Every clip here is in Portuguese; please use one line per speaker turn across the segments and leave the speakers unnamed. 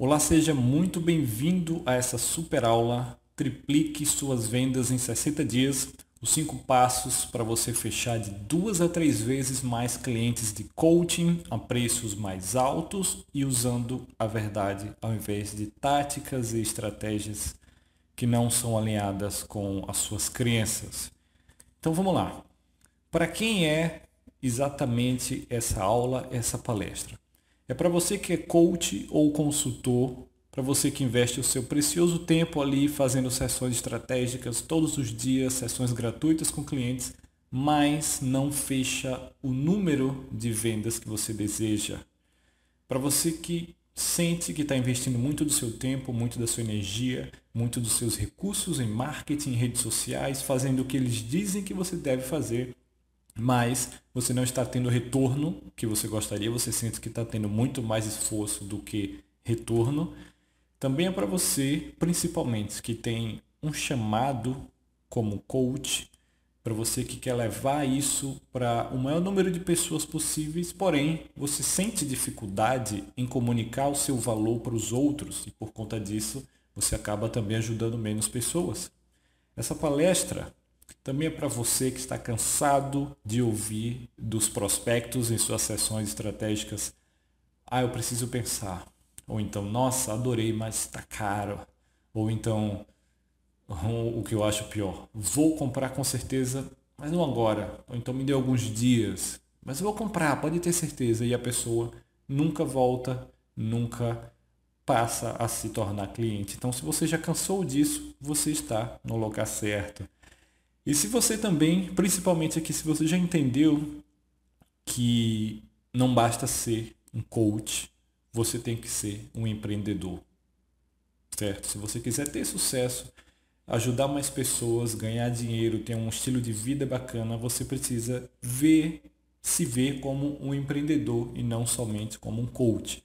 Olá, seja muito bem-vindo a essa super aula Triplique suas vendas em 60 dias. Os cinco passos para você fechar de duas a três vezes mais clientes de coaching a preços mais altos e usando a verdade ao invés de táticas e estratégias que não são alinhadas com as suas crenças. Então vamos lá. Para quem é exatamente essa aula, essa palestra? É para você que é coach ou consultor para você que investe o seu precioso tempo ali fazendo sessões estratégicas todos os dias, sessões gratuitas com clientes, mas não fecha o número de vendas que você deseja. Para você que sente que está investindo muito do seu tempo, muito da sua energia, muito dos seus recursos em marketing, em redes sociais, fazendo o que eles dizem que você deve fazer, mas você não está tendo o retorno que você gostaria, você sente que está tendo muito mais esforço do que retorno, também é para você, principalmente, que tem um chamado como coach, para você que quer levar isso para o maior número de pessoas possíveis, porém você sente dificuldade em comunicar o seu valor para os outros e por conta disso você acaba também ajudando menos pessoas. Essa palestra também é para você que está cansado de ouvir dos prospectos em suas sessões estratégicas. Ah, eu preciso pensar. Ou então, nossa, adorei, mas está caro. Ou então, o que eu acho pior, vou comprar com certeza, mas não agora. Ou então me dê alguns dias. Mas eu vou comprar, pode ter certeza. E a pessoa nunca volta, nunca passa a se tornar cliente. Então, se você já cansou disso, você está no lugar certo. E se você também, principalmente aqui, se você já entendeu que não basta ser um coach, você tem que ser um empreendedor. Certo? Se você quiser ter sucesso, ajudar mais pessoas, ganhar dinheiro, ter um estilo de vida bacana, você precisa ver, se ver como um empreendedor e não somente como um coach.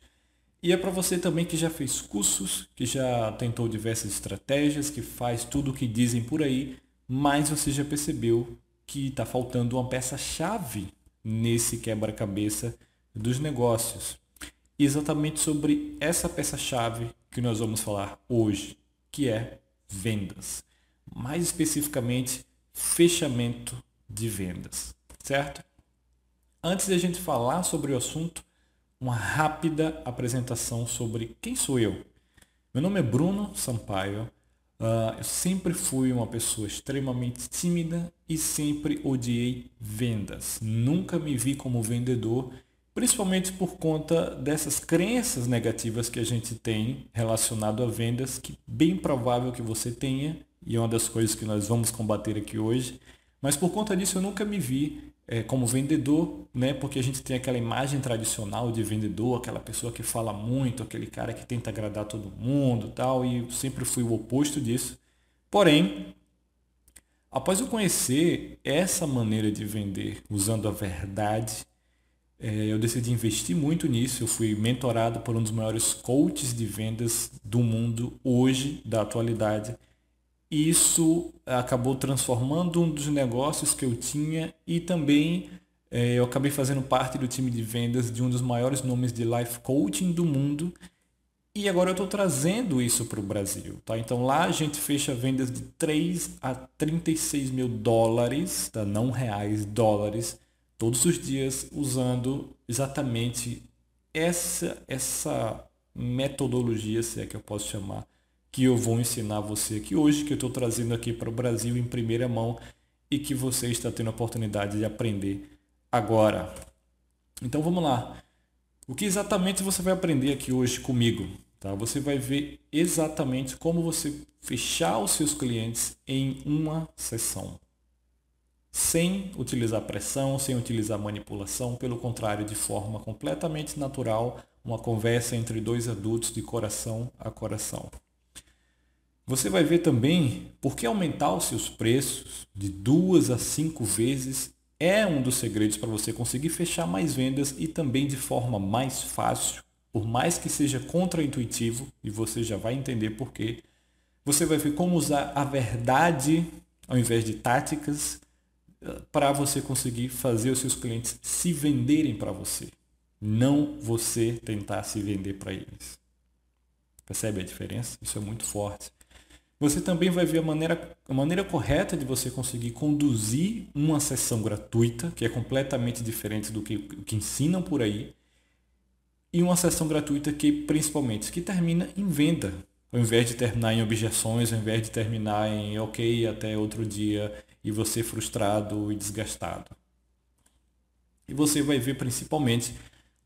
E é para você também que já fez cursos, que já tentou diversas estratégias, que faz tudo o que dizem por aí, mas você já percebeu que está faltando uma peça-chave nesse quebra-cabeça dos negócios exatamente sobre essa peça-chave que nós vamos falar hoje, que é vendas. Mais especificamente, fechamento de vendas, certo? Antes de a gente falar sobre o assunto, uma rápida apresentação sobre quem sou eu. Meu nome é Bruno Sampaio. Uh, eu sempre fui uma pessoa extremamente tímida e sempre odiei vendas. Nunca me vi como vendedor principalmente por conta dessas crenças negativas que a gente tem relacionado a vendas, que bem provável que você tenha, e é uma das coisas que nós vamos combater aqui hoje. Mas por conta disso eu nunca me vi é, como vendedor, né? Porque a gente tem aquela imagem tradicional de vendedor, aquela pessoa que fala muito, aquele cara que tenta agradar todo mundo, tal, e eu sempre fui o oposto disso. Porém, após eu conhecer essa maneira de vender usando a verdade é, eu decidi investir muito nisso. Eu fui mentorado por um dos maiores coaches de vendas do mundo hoje, da atualidade. E isso acabou transformando um dos negócios que eu tinha e também é, eu acabei fazendo parte do time de vendas de um dos maiores nomes de life coaching do mundo. E agora eu estou trazendo isso para o Brasil. Tá? Então lá a gente fecha vendas de 3 a 36 mil dólares, tá? não reais, dólares todos os dias usando exatamente essa essa metodologia, se é que eu posso chamar, que eu vou ensinar você aqui hoje, que eu estou trazendo aqui para o Brasil em primeira mão e que você está tendo a oportunidade de aprender agora. Então vamos lá. O que exatamente você vai aprender aqui hoje comigo? Tá? Você vai ver exatamente como você fechar os seus clientes em uma sessão sem utilizar pressão, sem utilizar manipulação, pelo contrário, de forma completamente natural, uma conversa entre dois adultos de coração a coração. Você vai ver também por que aumentar os seus preços de duas a cinco vezes é um dos segredos para você conseguir fechar mais vendas e também de forma mais fácil, por mais que seja contraintuitivo, e você já vai entender por quê. Você vai ver como usar a verdade ao invés de táticas para você conseguir fazer os seus clientes se venderem para você, não você tentar se vender para eles. Percebe a diferença? Isso é muito forte. Você também vai ver a maneira, a maneira correta de você conseguir conduzir uma sessão gratuita, que é completamente diferente do que, que ensinam por aí, e uma sessão gratuita que, principalmente, que termina em venda, ao invés de terminar em objeções, ao invés de terminar em ok, até outro dia, e você frustrado e desgastado. E você vai ver principalmente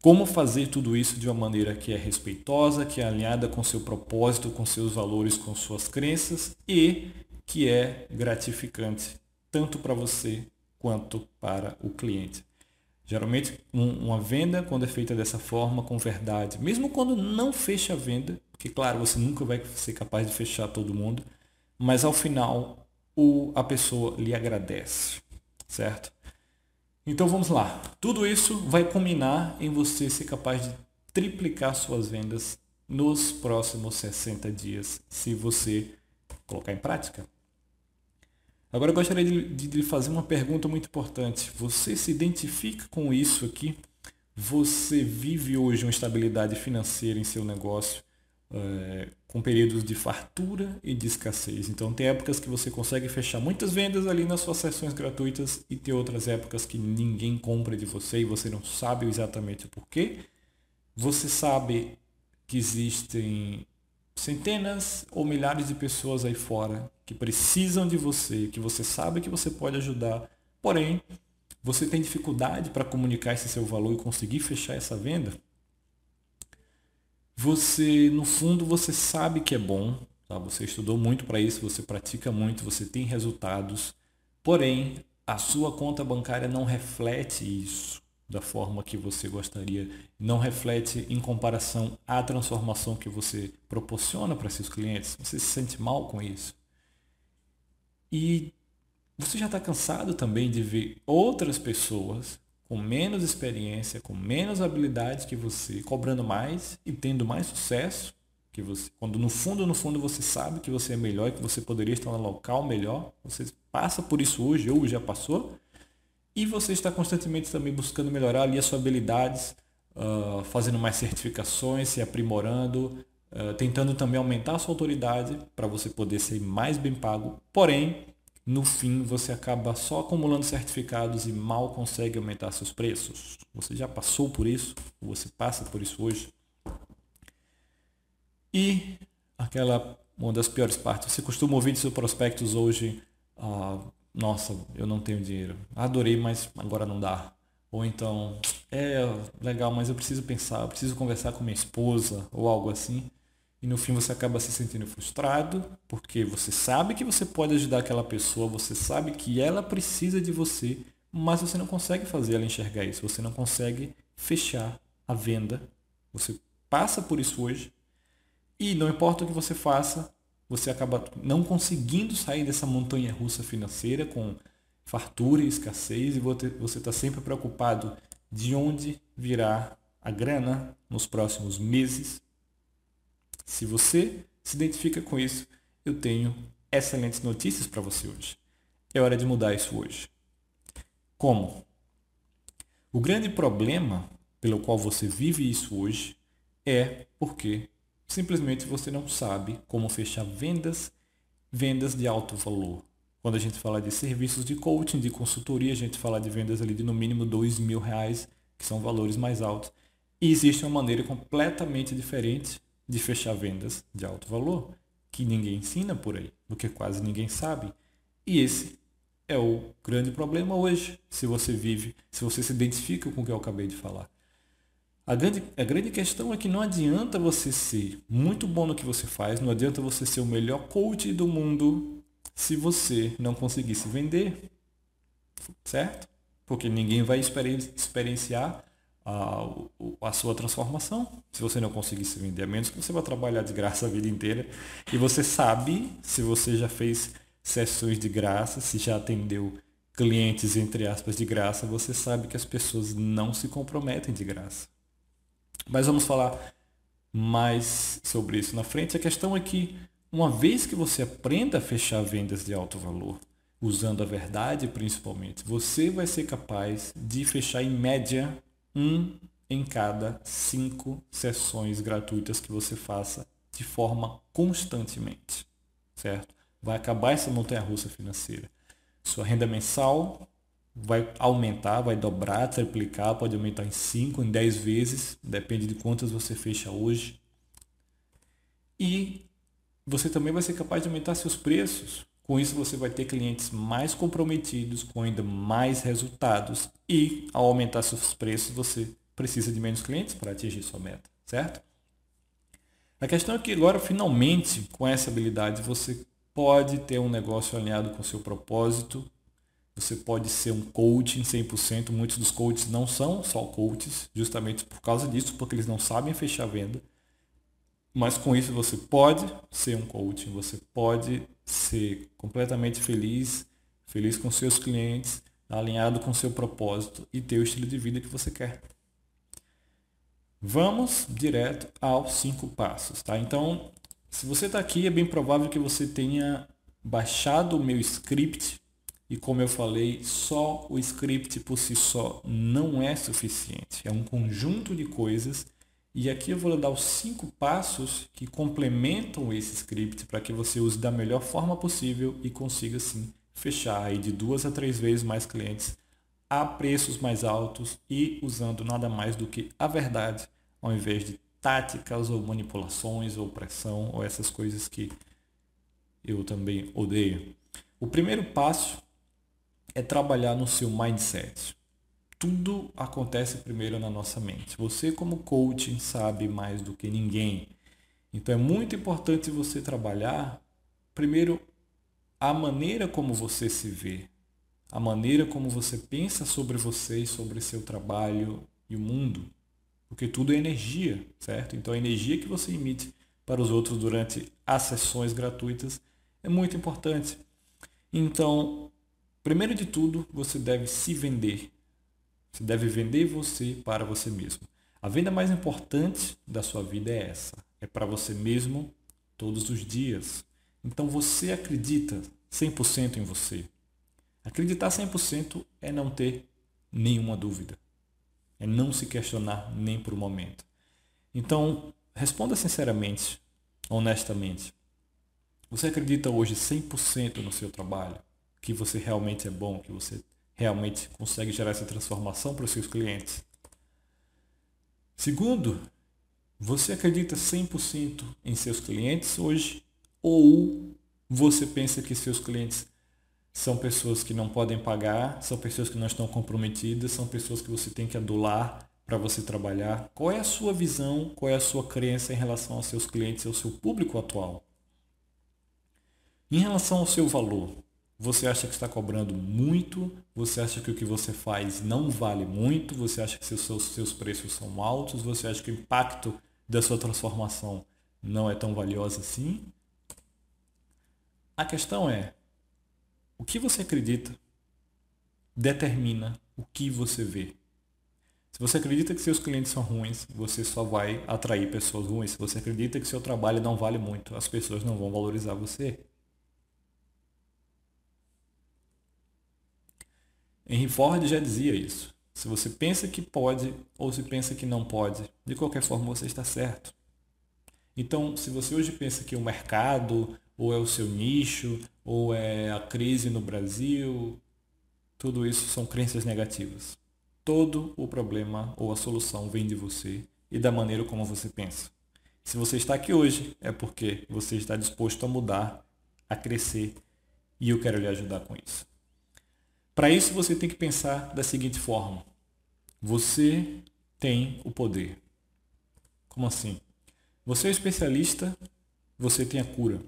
como fazer tudo isso de uma maneira que é respeitosa, que é alinhada com seu propósito, com seus valores, com suas crenças e que é gratificante tanto para você quanto para o cliente. Geralmente, um, uma venda, quando é feita dessa forma, com verdade, mesmo quando não fecha a venda, porque, claro, você nunca vai ser capaz de fechar todo mundo, mas ao final, o, a pessoa lhe agradece, certo? Então vamos lá. Tudo isso vai culminar em você ser capaz de triplicar suas vendas nos próximos 60 dias, se você colocar em prática. Agora eu gostaria de, de, fazer uma pergunta muito importante. Você se identifica com isso aqui? Você vive hoje uma estabilidade financeira em seu negócio, é, com períodos de fartura e de escassez. Então tem épocas que você consegue fechar muitas vendas ali nas suas sessões gratuitas e tem outras épocas que ninguém compra de você e você não sabe exatamente o porquê. Você sabe que existem centenas ou milhares de pessoas aí fora que precisam de você, que você sabe que você pode ajudar, porém você tem dificuldade para comunicar esse seu valor e conseguir fechar essa venda, você, no fundo, você sabe que é bom, tá? você estudou muito para isso, você pratica muito, você tem resultados, porém a sua conta bancária não reflete isso da forma que você gostaria, não reflete em comparação à transformação que você proporciona para seus clientes. Você se sente mal com isso. E você já está cansado também de ver outras pessoas com menos experiência, com menos habilidade que você, cobrando mais e tendo mais sucesso que você. Quando no fundo, no fundo você sabe que você é melhor e que você poderia estar no local melhor, você passa por isso hoje ou já passou e você está constantemente também buscando melhorar ali as suas habilidades, uh, fazendo mais certificações, se aprimorando, uh, tentando também aumentar a sua autoridade para você poder ser mais bem pago. Porém, no fim, você acaba só acumulando certificados e mal consegue aumentar seus preços. Você já passou por isso, você passa por isso hoje. E aquela uma das piores partes, você costuma ouvir de seus prospectos hoje, uh, nossa, eu não tenho dinheiro. Adorei, mas agora não dá. Ou então, é legal, mas eu preciso pensar, eu preciso conversar com minha esposa ou algo assim. E no fim você acaba se sentindo frustrado, porque você sabe que você pode ajudar aquela pessoa, você sabe que ela precisa de você, mas você não consegue fazer ela enxergar isso, você não consegue fechar a venda. Você passa por isso hoje. E não importa o que você faça, você acaba não conseguindo sair dessa montanha russa financeira com fartura e escassez e você está sempre preocupado de onde virá a grana nos próximos meses. Se você se identifica com isso, eu tenho excelentes notícias para você hoje. É hora de mudar isso hoje. Como? O grande problema pelo qual você vive isso hoje é porque simplesmente você não sabe como fechar vendas, vendas de alto valor. Quando a gente fala de serviços de coaching, de consultoria, a gente fala de vendas ali de no mínimo dois mil reais, que são valores mais altos. E existe uma maneira completamente diferente de fechar vendas de alto valor, que ninguém ensina por aí, porque quase ninguém sabe. E esse é o grande problema hoje, se você vive, se você se identifica com o que eu acabei de falar. A grande, a grande questão é que não adianta você ser muito bom no que você faz, não adianta você ser o melhor coach do mundo se você não conseguir se vender. Certo? Porque ninguém vai experienciar a, a sua transformação se você não conseguir se vender, a menos você vá trabalhar de graça a vida inteira. E você sabe, se você já fez sessões de graça, se já atendeu clientes, entre aspas, de graça, você sabe que as pessoas não se comprometem de graça. Mas vamos falar mais sobre isso na frente. A questão é que uma vez que você aprenda a fechar vendas de alto valor, usando a verdade principalmente, você vai ser capaz de fechar em média um em cada cinco sessões gratuitas que você faça de forma constantemente, certo? Vai acabar essa montanha-russa financeira. Sua renda mensal vai aumentar, vai dobrar, triplicar, pode aumentar em 5, em 10 vezes, depende de quantas você fecha hoje. E você também vai ser capaz de aumentar seus preços. Com isso você vai ter clientes mais comprometidos, com ainda mais resultados e ao aumentar seus preços você precisa de menos clientes para atingir sua meta, certo? A questão é que agora finalmente com essa habilidade você pode ter um negócio alinhado com seu propósito você pode ser um coach em 100%. Muitos dos coaches não são só coaches, justamente por causa disso, porque eles não sabem fechar venda. Mas com isso você pode ser um coach, você pode ser completamente feliz, feliz com seus clientes, alinhado com seu propósito e ter o estilo de vida que você quer. Vamos direto aos cinco passos, tá? Então, se você está aqui, é bem provável que você tenha baixado o meu script e como eu falei, só o script por si só não é suficiente. É um conjunto de coisas. E aqui eu vou dar os cinco passos que complementam esse script para que você use da melhor forma possível e consiga sim fechar aí de duas a três vezes mais clientes a preços mais altos e usando nada mais do que a verdade ao invés de táticas ou manipulações ou pressão ou essas coisas que eu também odeio. O primeiro passo é trabalhar no seu mindset. Tudo acontece primeiro na nossa mente. Você, como coaching, sabe mais do que ninguém. Então é muito importante você trabalhar primeiro a maneira como você se vê, a maneira como você pensa sobre você e sobre seu trabalho e o mundo. Porque tudo é energia, certo? Então a energia que você emite para os outros durante as sessões gratuitas é muito importante. Então, Primeiro de tudo, você deve se vender. Você deve vender você para você mesmo. A venda mais importante da sua vida é essa. É para você mesmo todos os dias. Então você acredita 100% em você. Acreditar 100% é não ter nenhuma dúvida. É não se questionar nem por um momento. Então, responda sinceramente, honestamente. Você acredita hoje 100% no seu trabalho? que você realmente é bom, que você realmente consegue gerar essa transformação para os seus clientes. Segundo, você acredita 100% em seus clientes hoje ou você pensa que seus clientes são pessoas que não podem pagar, são pessoas que não estão comprometidas, são pessoas que você tem que adular para você trabalhar? Qual é a sua visão, qual é a sua crença em relação aos seus clientes e ao seu público atual? Em relação ao seu valor, você acha que está cobrando muito, você acha que o que você faz não vale muito, você acha que seus, seus preços são altos, você acha que o impacto da sua transformação não é tão valioso assim. A questão é, o que você acredita determina o que você vê. Se você acredita que seus clientes são ruins, você só vai atrair pessoas ruins. Se você acredita que seu trabalho não vale muito, as pessoas não vão valorizar você. Henry Ford já dizia isso. Se você pensa que pode ou se pensa que não pode, de qualquer forma você está certo. Então, se você hoje pensa que o mercado, ou é o seu nicho, ou é a crise no Brasil, tudo isso são crenças negativas. Todo o problema ou a solução vem de você e da maneira como você pensa. Se você está aqui hoje, é porque você está disposto a mudar, a crescer, e eu quero lhe ajudar com isso. Para isso você tem que pensar da seguinte forma: você tem o poder. Como assim? Você é especialista, você tem a cura.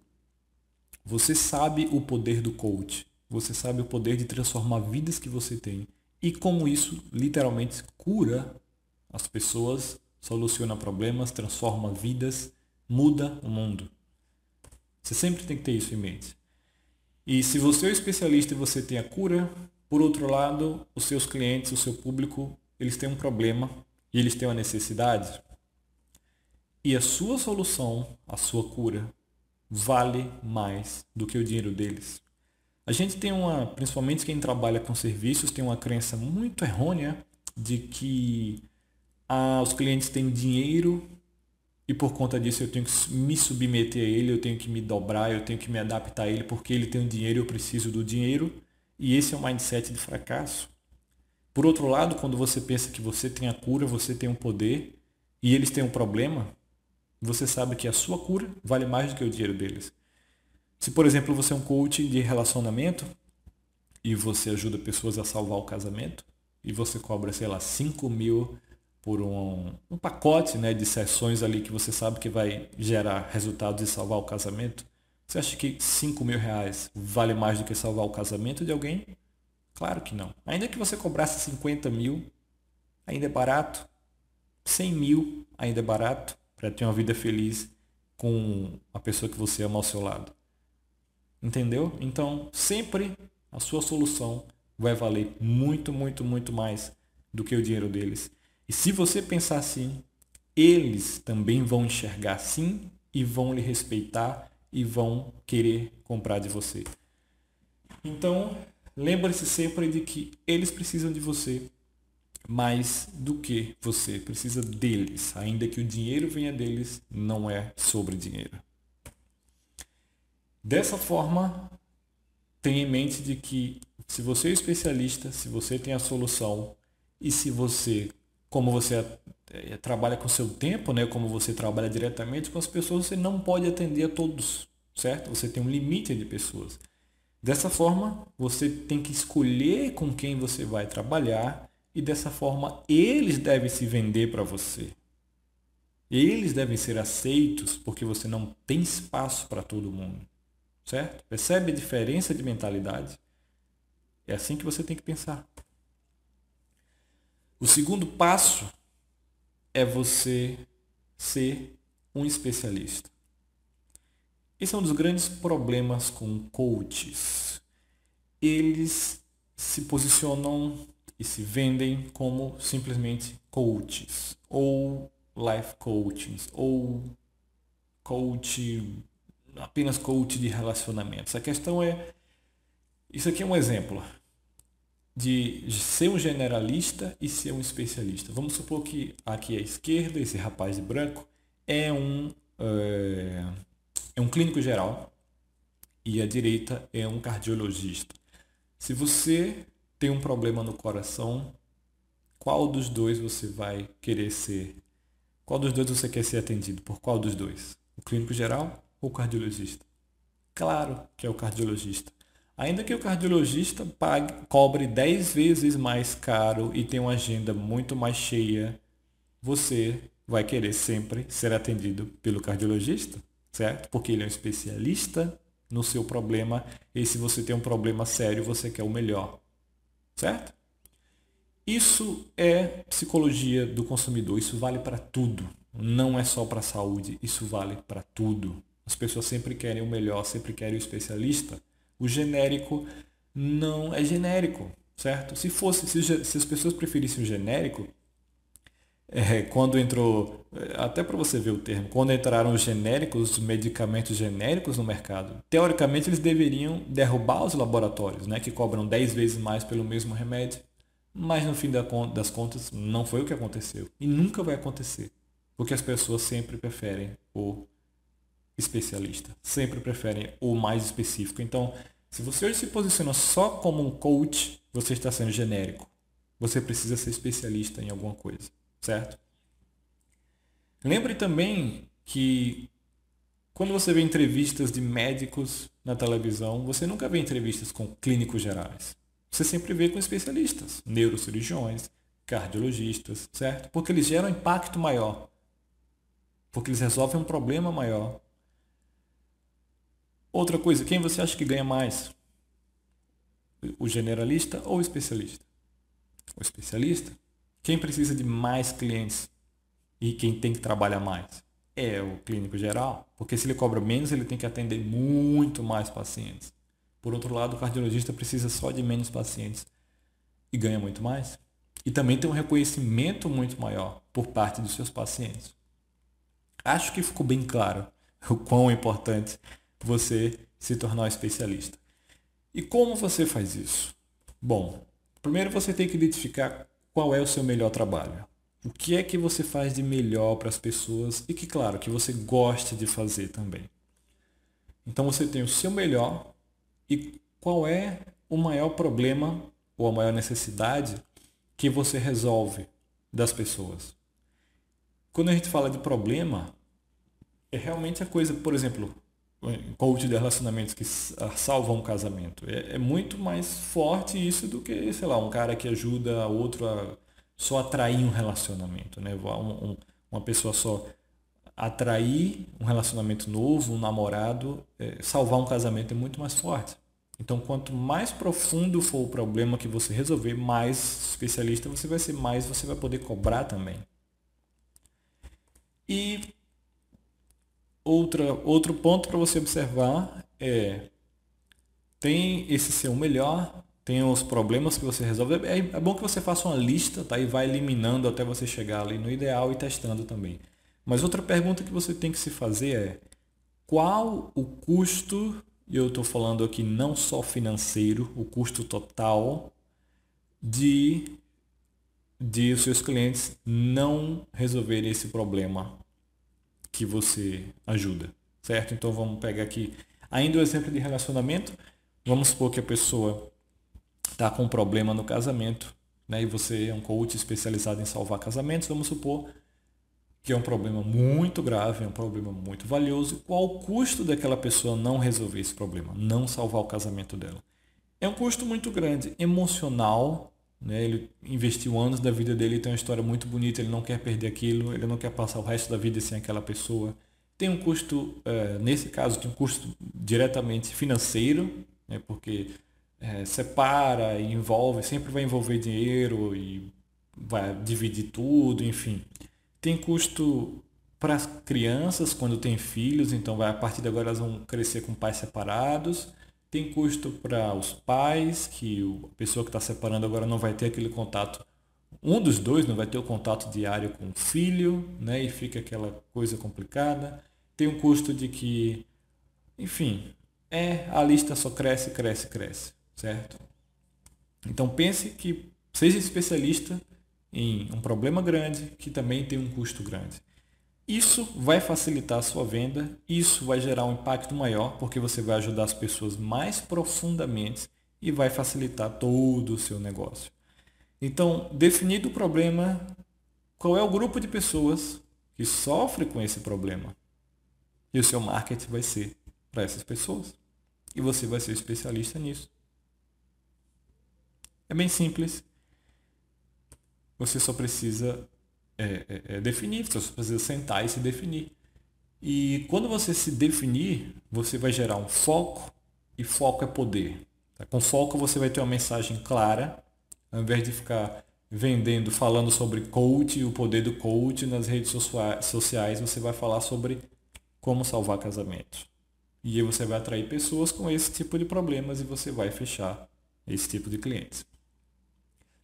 Você sabe o poder do coach. Você sabe o poder de transformar vidas que você tem. E como isso literalmente cura as pessoas, soluciona problemas, transforma vidas, muda o mundo. Você sempre tem que ter isso em mente. E se você é especialista e você tem a cura, por outro lado, os seus clientes, o seu público, eles têm um problema e eles têm uma necessidade. E a sua solução, a sua cura, vale mais do que o dinheiro deles. A gente tem uma, principalmente quem trabalha com serviços, tem uma crença muito errônea de que ah, os clientes têm dinheiro e por conta disso eu tenho que me submeter a ele, eu tenho que me dobrar, eu tenho que me adaptar a ele porque ele tem o dinheiro, eu preciso do dinheiro. E esse é o mindset de fracasso. Por outro lado, quando você pensa que você tem a cura, você tem um poder e eles têm um problema, você sabe que a sua cura vale mais do que o dinheiro deles. Se, por exemplo, você é um coach de relacionamento e você ajuda pessoas a salvar o casamento e você cobra, sei lá, 5 mil por um, um pacote né, de sessões ali que você sabe que vai gerar resultados e salvar o casamento, você acha que 5 mil reais vale mais do que salvar o casamento de alguém? Claro que não. Ainda que você cobrasse 50 mil, ainda é barato. 100 mil, ainda é barato para ter uma vida feliz com a pessoa que você ama ao seu lado. Entendeu? Então, sempre a sua solução vai valer muito, muito, muito mais do que o dinheiro deles. E se você pensar assim, eles também vão enxergar assim e vão lhe respeitar e vão querer comprar de você. Então, lembre-se sempre de que eles precisam de você mais do que você precisa deles, ainda que o dinheiro venha deles, não é sobre dinheiro. Dessa forma, tenha em mente de que se você é especialista, se você tem a solução e se você como você é, trabalha com seu tempo, né? como você trabalha diretamente com as pessoas, você não pode atender a todos, certo? Você tem um limite de pessoas. Dessa forma, você tem que escolher com quem você vai trabalhar e dessa forma eles devem se vender para você. Eles devem ser aceitos porque você não tem espaço para todo mundo, certo? Percebe a diferença de mentalidade? É assim que você tem que pensar. O segundo passo é você ser um especialista. Esse é um dos grandes problemas com coaches. Eles se posicionam e se vendem como simplesmente coaches ou life coaches ou coach apenas coach de relacionamentos. A questão é isso aqui é um exemplo de ser um generalista e ser um especialista. Vamos supor que aqui à esquerda, esse rapaz de branco, é um, é, é um clínico geral e à direita é um cardiologista. Se você tem um problema no coração, qual dos dois você vai querer ser? Qual dos dois você quer ser atendido? Por qual dos dois? O clínico geral ou o cardiologista? Claro que é o cardiologista. Ainda que o cardiologista pague, cobre 10 vezes mais caro e tenha uma agenda muito mais cheia, você vai querer sempre ser atendido pelo cardiologista, certo? Porque ele é um especialista no seu problema e se você tem um problema sério, você quer o melhor, certo? Isso é psicologia do consumidor, isso vale para tudo, não é só para a saúde, isso vale para tudo. As pessoas sempre querem o melhor, sempre querem o especialista. O genérico não é genérico, certo? Se fosse, se, se as pessoas preferissem o genérico, é, quando entrou, é, até para você ver o termo, quando entraram os genéricos, os medicamentos genéricos no mercado, teoricamente eles deveriam derrubar os laboratórios, né, que cobram 10 vezes mais pelo mesmo remédio, mas no fim das contas não foi o que aconteceu e nunca vai acontecer, porque as pessoas sempre preferem o especialista. Sempre preferem o mais específico. Então, se você hoje se posiciona só como um coach, você está sendo genérico. Você precisa ser especialista em alguma coisa, certo? Lembre também que quando você vê entrevistas de médicos na televisão, você nunca vê entrevistas com clínicos gerais. Você sempre vê com especialistas, neurocirurgiões, cardiologistas, certo? Porque eles geram impacto maior. Porque eles resolvem um problema maior. Outra coisa, quem você acha que ganha mais? O generalista ou o especialista? O especialista? Quem precisa de mais clientes e quem tem que trabalhar mais? É o clínico geral, porque se ele cobra menos, ele tem que atender muito mais pacientes. Por outro lado, o cardiologista precisa só de menos pacientes e ganha muito mais. E também tem um reconhecimento muito maior por parte dos seus pacientes. Acho que ficou bem claro o quão importante você se tornar um especialista. E como você faz isso? Bom, primeiro você tem que identificar qual é o seu melhor trabalho. O que é que você faz de melhor para as pessoas e que, claro, que você goste de fazer também. Então você tem o seu melhor e qual é o maior problema ou a maior necessidade que você resolve das pessoas. Quando a gente fala de problema, é realmente a coisa, por exemplo, coach de relacionamentos que salva um casamento. É, é, muito mais forte isso do que, sei lá, um cara que ajuda outro a só atrair um relacionamento, né? Um, um, uma pessoa só atrair um relacionamento novo, um namorado, é, salvar um casamento é muito mais forte. Então, quanto mais profundo for o problema que você resolver, mais especialista você vai ser, mais você vai poder cobrar também. E outra, outro ponto para você observar é tem esse seu melhor, tem os problemas que você resolve. É, é bom que você faça uma lista tá? e vá eliminando até você chegar ali no ideal e testando também. Mas outra pergunta que você tem que se fazer é qual o custo e eu estou falando aqui não só financeiro, o custo total de, de os seus clientes não resolverem esse problema que você ajuda, certo? Então vamos pegar aqui ainda o exemplo de relacionamento. Vamos supor que a pessoa está com um problema no casamento, né? E você é um coach especializado em salvar casamentos. Vamos supor que é um problema muito grave, é um problema muito valioso. Qual o custo daquela pessoa não resolver esse problema, não salvar o casamento dela? É um custo muito grande, emocional. Né? Ele investiu anos da vida dele, tem uma história muito bonita, ele não quer perder aquilo, ele não quer passar o resto da vida sem aquela pessoa. Tem um custo, é, nesse caso, tem um custo diretamente financeiro, né? porque é, separa e envolve, sempre vai envolver dinheiro e vai dividir tudo, enfim. Tem custo para as crianças quando tem filhos, então vai, a partir de agora elas vão crescer com pais separados. Tem custo para os pais, que a pessoa que está separando agora não vai ter aquele contato. Um dos dois não vai ter o contato diário com o filho, né? E fica aquela coisa complicada. Tem um custo de que, enfim, é a lista só cresce, cresce, cresce, certo? Então pense que seja especialista em um problema grande que também tem um custo grande. Isso vai facilitar a sua venda, isso vai gerar um impacto maior, porque você vai ajudar as pessoas mais profundamente e vai facilitar todo o seu negócio. Então, definido o problema, qual é o grupo de pessoas que sofre com esse problema? E o seu marketing vai ser para essas pessoas. E você vai ser especialista nisso. É bem simples você só precisa é, é, é, você precisa sentar e se definir. E quando você se definir, você vai gerar um foco, e foco é poder. Tá? Com foco você vai ter uma mensagem clara, ao invés de ficar vendendo, falando sobre coach, o poder do coach nas redes sociais, você vai falar sobre como salvar casamentos. E aí você vai atrair pessoas com esse tipo de problemas e você vai fechar esse tipo de clientes.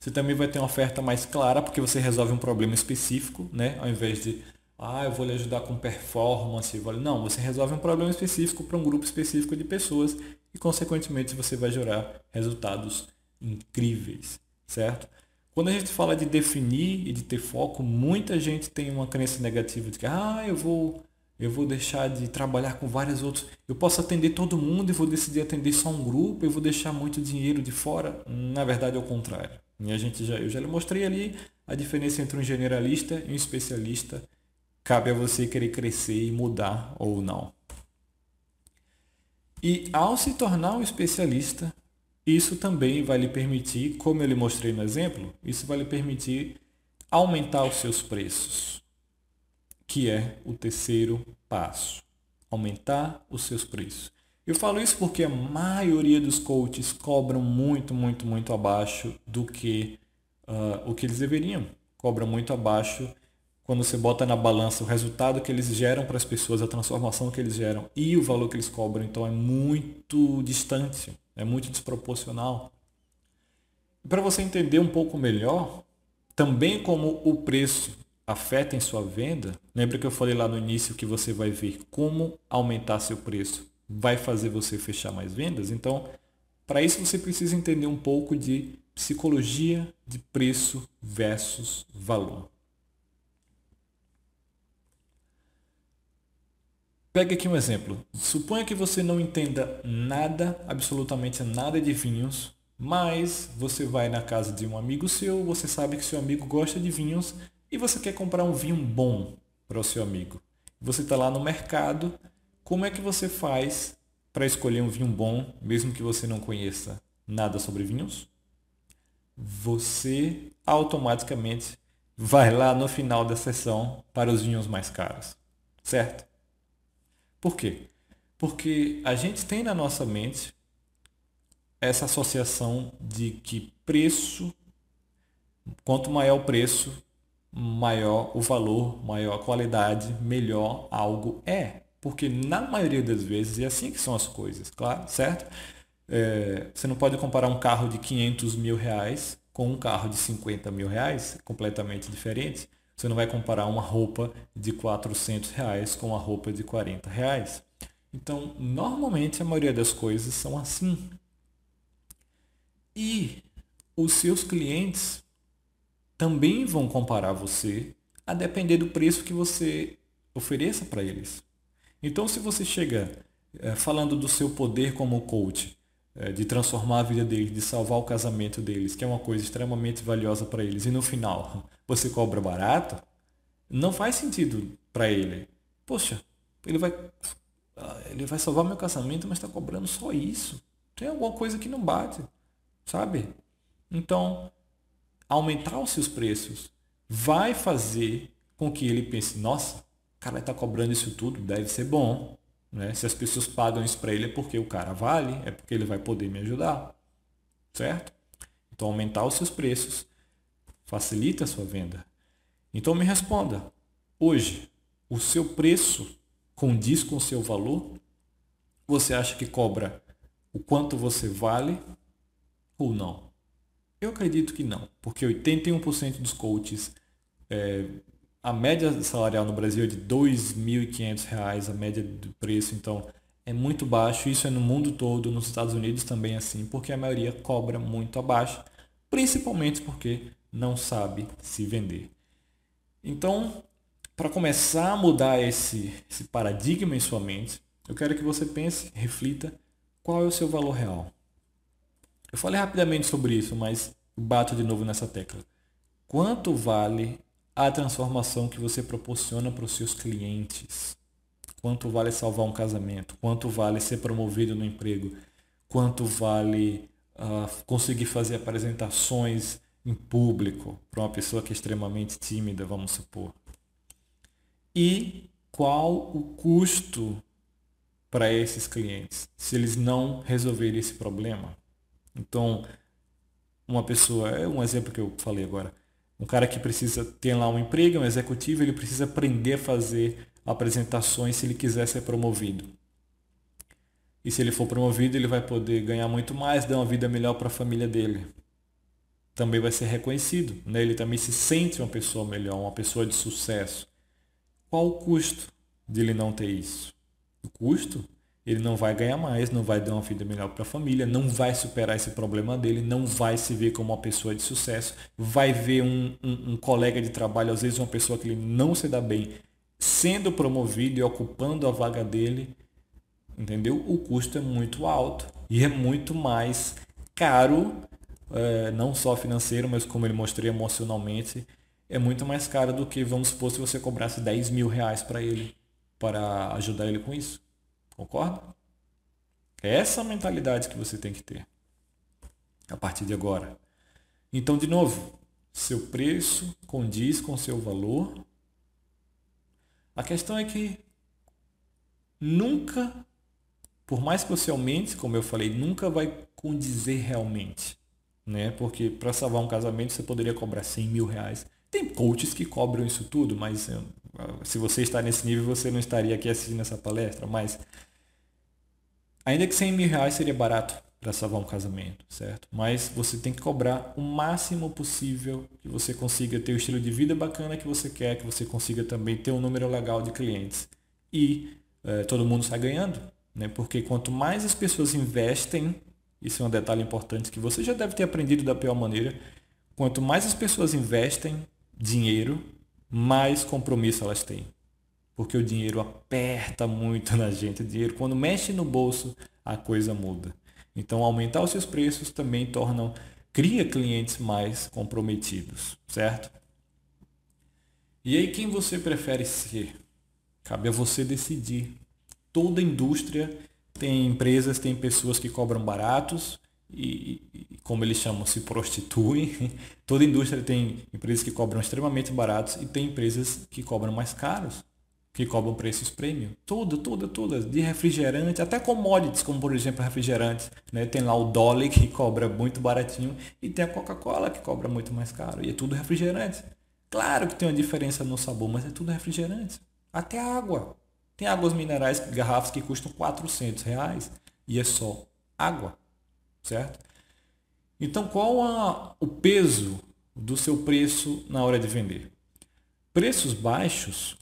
Você também vai ter uma oferta mais clara porque você resolve um problema específico, né? Ao invés de, ah, eu vou lhe ajudar com performance. Não, você resolve um problema específico para um grupo específico de pessoas e, consequentemente, você vai gerar resultados incríveis, certo? Quando a gente fala de definir e de ter foco, muita gente tem uma crença negativa de que, ah, eu vou eu vou deixar de trabalhar com vários outros. Eu posso atender todo mundo e vou decidir atender só um grupo, eu vou deixar muito dinheiro de fora. Na verdade é o contrário. E a gente já, eu já lhe mostrei ali a diferença entre um generalista e um especialista. Cabe a você querer crescer e mudar ou não. E ao se tornar um especialista, isso também vai lhe permitir, como eu lhe mostrei no exemplo, isso vai lhe permitir aumentar os seus preços, que é o terceiro passo. Aumentar os seus preços. Eu falo isso porque a maioria dos coaches cobram muito, muito, muito abaixo do que uh, o que eles deveriam. Cobram muito abaixo quando você bota na balança o resultado que eles geram para as pessoas, a transformação que eles geram e o valor que eles cobram. Então é muito distante, é muito desproporcional. Para você entender um pouco melhor, também como o preço afeta em sua venda, lembra que eu falei lá no início que você vai ver como aumentar seu preço vai fazer você fechar mais vendas. Então, para isso você precisa entender um pouco de psicologia de preço versus valor. Pega aqui um exemplo. Suponha que você não entenda nada, absolutamente nada de vinhos, mas você vai na casa de um amigo seu, você sabe que seu amigo gosta de vinhos e você quer comprar um vinho bom para o seu amigo. Você está lá no mercado como é que você faz para escolher um vinho bom, mesmo que você não conheça nada sobre vinhos? Você automaticamente vai lá no final da sessão para os vinhos mais caros, certo? Por quê? Porque a gente tem na nossa mente essa associação de que preço, quanto maior o preço, maior o valor, maior a qualidade, melhor algo é. Porque na maioria das vezes é assim que são as coisas, claro, certo? É, você não pode comparar um carro de 500 mil reais com um carro de 50 mil reais, completamente diferente. Você não vai comparar uma roupa de 400 reais com uma roupa de 40 reais. Então, normalmente a maioria das coisas são assim. E os seus clientes também vão comparar você a depender do preço que você ofereça para eles. Então, se você chega é, falando do seu poder como coach, é, de transformar a vida deles, de salvar o casamento deles, que é uma coisa extremamente valiosa para eles, e no final você cobra barato, não faz sentido para ele. Poxa, ele vai, ah, ele vai salvar meu casamento, mas está cobrando só isso. Tem alguma coisa que não bate, sabe? Então, aumentar os seus preços vai fazer com que ele pense, nossa, cara está cobrando isso tudo, deve ser bom. Né? Se as pessoas pagam isso para ele é porque o cara vale, é porque ele vai poder me ajudar. Certo? Então aumentar os seus preços facilita a sua venda. Então me responda, hoje o seu preço condiz com o seu valor? Você acha que cobra o quanto você vale ou não? Eu acredito que não, porque 81% dos coaches, é, a média salarial no Brasil é de R$ 2.500, a média do preço, então é muito baixo. Isso é no mundo todo, nos Estados Unidos também é assim, porque a maioria cobra muito abaixo, principalmente porque não sabe se vender. Então, para começar a mudar esse, esse paradigma em sua mente, eu quero que você pense, reflita qual é o seu valor real. Eu falei rapidamente sobre isso, mas bato de novo nessa tecla. Quanto vale a transformação que você proporciona para os seus clientes? Quanto vale salvar um casamento? Quanto vale ser promovido no emprego? Quanto vale uh, conseguir fazer apresentações em público para uma pessoa que é extremamente tímida, vamos supor? E qual o custo para esses clientes se eles não resolverem esse problema? Então, uma pessoa, é um exemplo que eu falei agora, um cara que precisa ter lá um emprego, um executivo, ele precisa aprender a fazer apresentações se ele quiser ser promovido. E se ele for promovido, ele vai poder ganhar muito mais, dar uma vida melhor para a família dele. Também vai ser reconhecido, né? ele também se sente uma pessoa melhor, uma pessoa de sucesso. Qual o custo de ele não ter isso? O custo ele não vai ganhar mais, não vai dar uma vida melhor para a família, não vai superar esse problema dele, não vai se ver como uma pessoa de sucesso, vai ver um, um, um, colega de trabalho, às vezes uma pessoa que ele não se dá bem, sendo promovido e ocupando a vaga dele, entendeu? O custo é muito alto e é muito mais caro, é, não só financeiro, mas como ele mostrei emocionalmente, é muito mais caro do que, vamos supor, se você cobrasse 10 mil reais para ele, para ajudar ele com isso. Concorda? É essa mentalidade que você tem que ter a partir de agora. Então, de novo, seu preço condiz com seu valor. A questão é que nunca, por mais que você aumente, como eu falei, nunca vai condizer realmente. Né? Porque para salvar um casamento você poderia cobrar 100 mil reais. Tem coaches que cobram isso tudo, mas eh, se você está nesse nível, você não estaria aqui assistindo essa palestra. Mas Ainda que 100 mil reais seria barato para salvar um casamento, certo? Mas você tem que cobrar o máximo possível que você consiga ter o estilo de vida bacana que você quer, que você consiga também ter um número legal de clientes. E é, todo mundo sai ganhando, né? Porque quanto mais as pessoas investem, isso é um detalhe importante que você já deve ter aprendido da pior maneira, quanto mais as pessoas investem dinheiro, mais compromisso elas têm. Porque o dinheiro aperta muito na gente. O dinheiro, quando mexe no bolso, a coisa muda. Então, aumentar os seus preços também tornam, cria clientes mais comprometidos, certo? E aí, quem você prefere ser? Cabe a você decidir. Toda indústria tem empresas, tem pessoas que cobram baratos e, como eles chamam, se prostituem. Toda indústria tem empresas que cobram extremamente baratos e tem empresas que cobram mais caros, que cobram preços premium. Toda, toda, toda. De refrigerante, até commodities, como por exemplo refrigerantes. Né? Tem lá o Dolly que cobra muito baratinho e tem a Coca-Cola que cobra muito mais caro. E é tudo refrigerante. Claro que tem uma diferença no sabor, mas é tudo refrigerante. Até água. Tem águas minerais, garrafas que custam 400 reais e é só água certo? Então, qual a, o peso do seu preço na hora de vender? Preços baixos,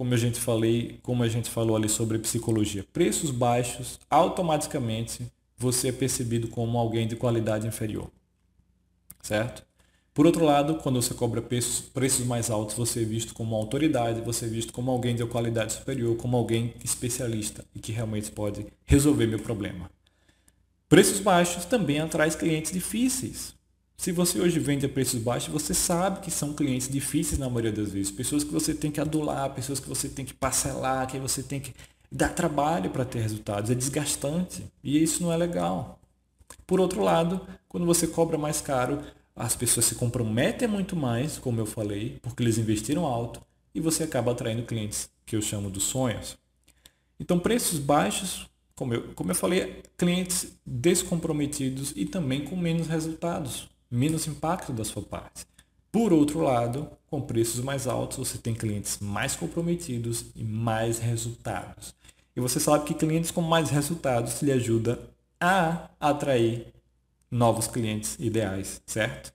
como a gente falei, como a gente falou ali sobre psicologia, preços baixos, automaticamente você é percebido como alguém de qualidade inferior, certo? Por outro lado, quando você cobra preços, preços mais altos, você é visto como autoridade, você é visto como alguém de qualidade superior, como alguém especialista e que realmente pode resolver meu problema. Preços baixos também atrai clientes difíceis. Se você hoje vende a preços baixos, você sabe que são clientes difíceis na maioria das vezes. Pessoas que você tem que adular, pessoas que você tem que parcelar, que você tem que dar trabalho para ter resultados. É desgastante e isso não é legal. Por outro lado, quando você cobra mais caro, as pessoas se comprometem muito mais, como eu falei, porque eles investiram alto e você acaba atraindo clientes que eu chamo dos sonhos. Então, preços baixos como eu, como eu falei, clientes descomprometidos e também com menos resultados, menos impacto da sua parte. Por outro lado, com preços mais altos, você tem clientes mais comprometidos e mais resultados. E você sabe que clientes com mais resultados lhe ajuda a atrair novos clientes ideais, certo?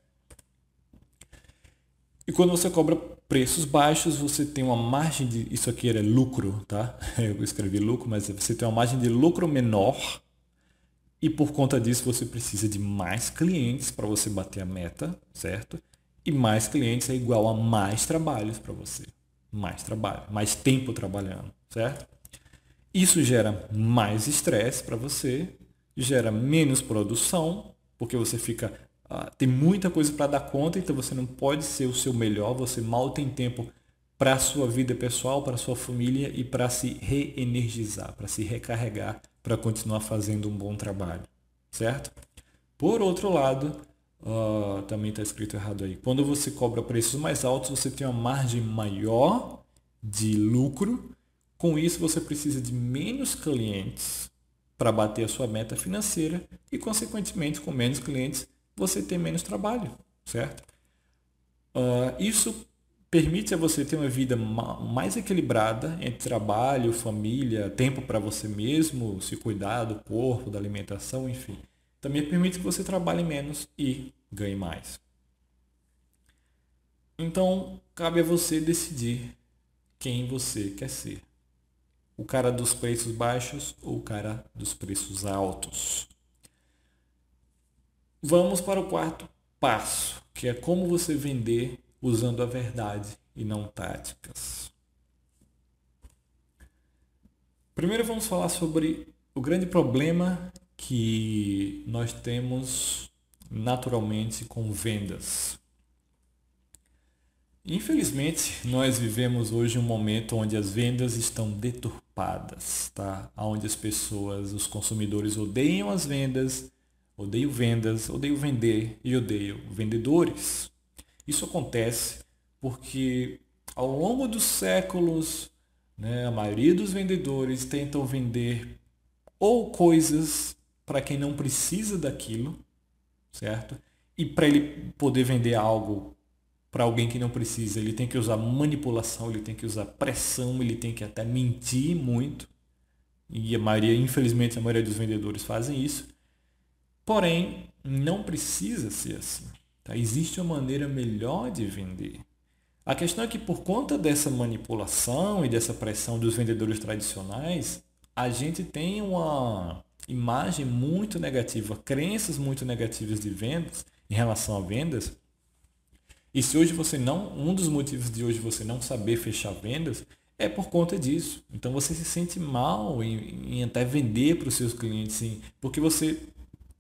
E quando você cobra preços baixos, você tem uma margem de. Isso aqui era lucro, tá? Eu escrevi lucro, mas você tem uma margem de lucro menor. E por conta disso, você precisa de mais clientes para você bater a meta, certo? E mais clientes é igual a mais trabalhos para você. Mais trabalho, mais tempo trabalhando, certo? Isso gera mais estresse para você, gera menos produção, porque você fica Uh, tem muita coisa para dar conta, então você não pode ser o seu melhor, você mal tem tempo para a sua vida pessoal, para a sua família e para se reenergizar, para se recarregar, para continuar fazendo um bom trabalho, certo? Por outro lado, uh, também está escrito errado aí, quando você cobra preços mais altos, você tem uma margem maior de lucro, com isso você precisa de menos clientes para bater a sua meta financeira e, consequentemente, com menos clientes, você tem menos trabalho, certo? Uh, isso permite a você ter uma vida mais equilibrada entre trabalho, família, tempo para você mesmo, se cuidar do corpo, da alimentação, enfim. Também permite que você trabalhe menos e ganhe mais. Então, cabe a você decidir quem você quer ser. O cara dos preços baixos ou o cara dos preços altos. Vamos para o quarto passo, que é como você vender usando a verdade e não táticas. Primeiro vamos falar sobre o grande problema que nós temos naturalmente com vendas. Infelizmente, nós vivemos hoje um momento onde as vendas estão deturpadas, tá? Onde as pessoas, os consumidores odeiam as vendas Odeio vendas, odeio vender e odeio vendedores. Isso acontece porque ao longo dos séculos, né, a maioria dos vendedores tentam vender ou coisas para quem não precisa daquilo, certo? E para ele poder vender algo para alguém que não precisa, ele tem que usar manipulação, ele tem que usar pressão, ele tem que até mentir muito. E a maioria, infelizmente, a maioria dos vendedores fazem isso. Porém, não precisa ser assim. Tá? Existe uma maneira melhor de vender. A questão é que por conta dessa manipulação e dessa pressão dos vendedores tradicionais, a gente tem uma imagem muito negativa, crenças muito negativas de vendas em relação a vendas. E se hoje você não, um dos motivos de hoje você não saber fechar vendas é por conta disso. Então você se sente mal em, em até vender para os seus clientes, sim, porque você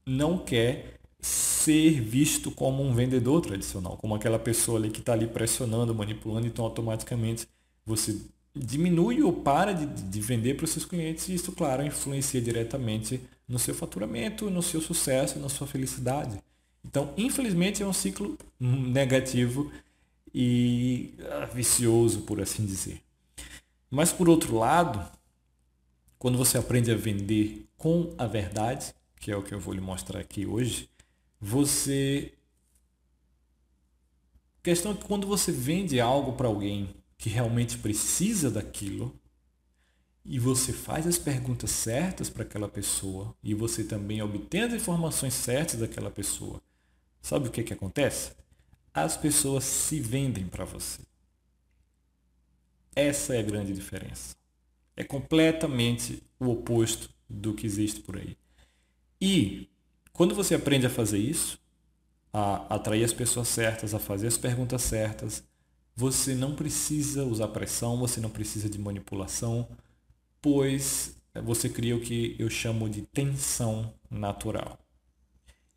não quer ser visto como um vendedor tradicional, como aquela pessoa ali que está ali pressionando, manipulando, então automaticamente você diminui ou para de, de vender para os seus clientes e isso, claro, influencia diretamente no seu faturamento, no seu sucesso, na sua felicidade. Então, infelizmente, é um ciclo negativo e ah, vicioso, por assim dizer. Mas, por outro lado, quando você aprende a vender com a verdade, que é o que eu vou lhe mostrar aqui hoje, você. A questão é que quando você vende algo para alguém que realmente precisa daquilo, e você faz as perguntas certas para aquela pessoa, e você também obtém as informações certas daquela pessoa, sabe o que, que acontece? As pessoas se vendem para você. Essa é a grande diferença. É completamente o oposto do que existe por aí. E quando você aprende a fazer isso, a atrair as pessoas certas, a fazer as perguntas certas, você não precisa usar pressão, você não precisa de manipulação, pois você cria o que eu chamo de tensão natural.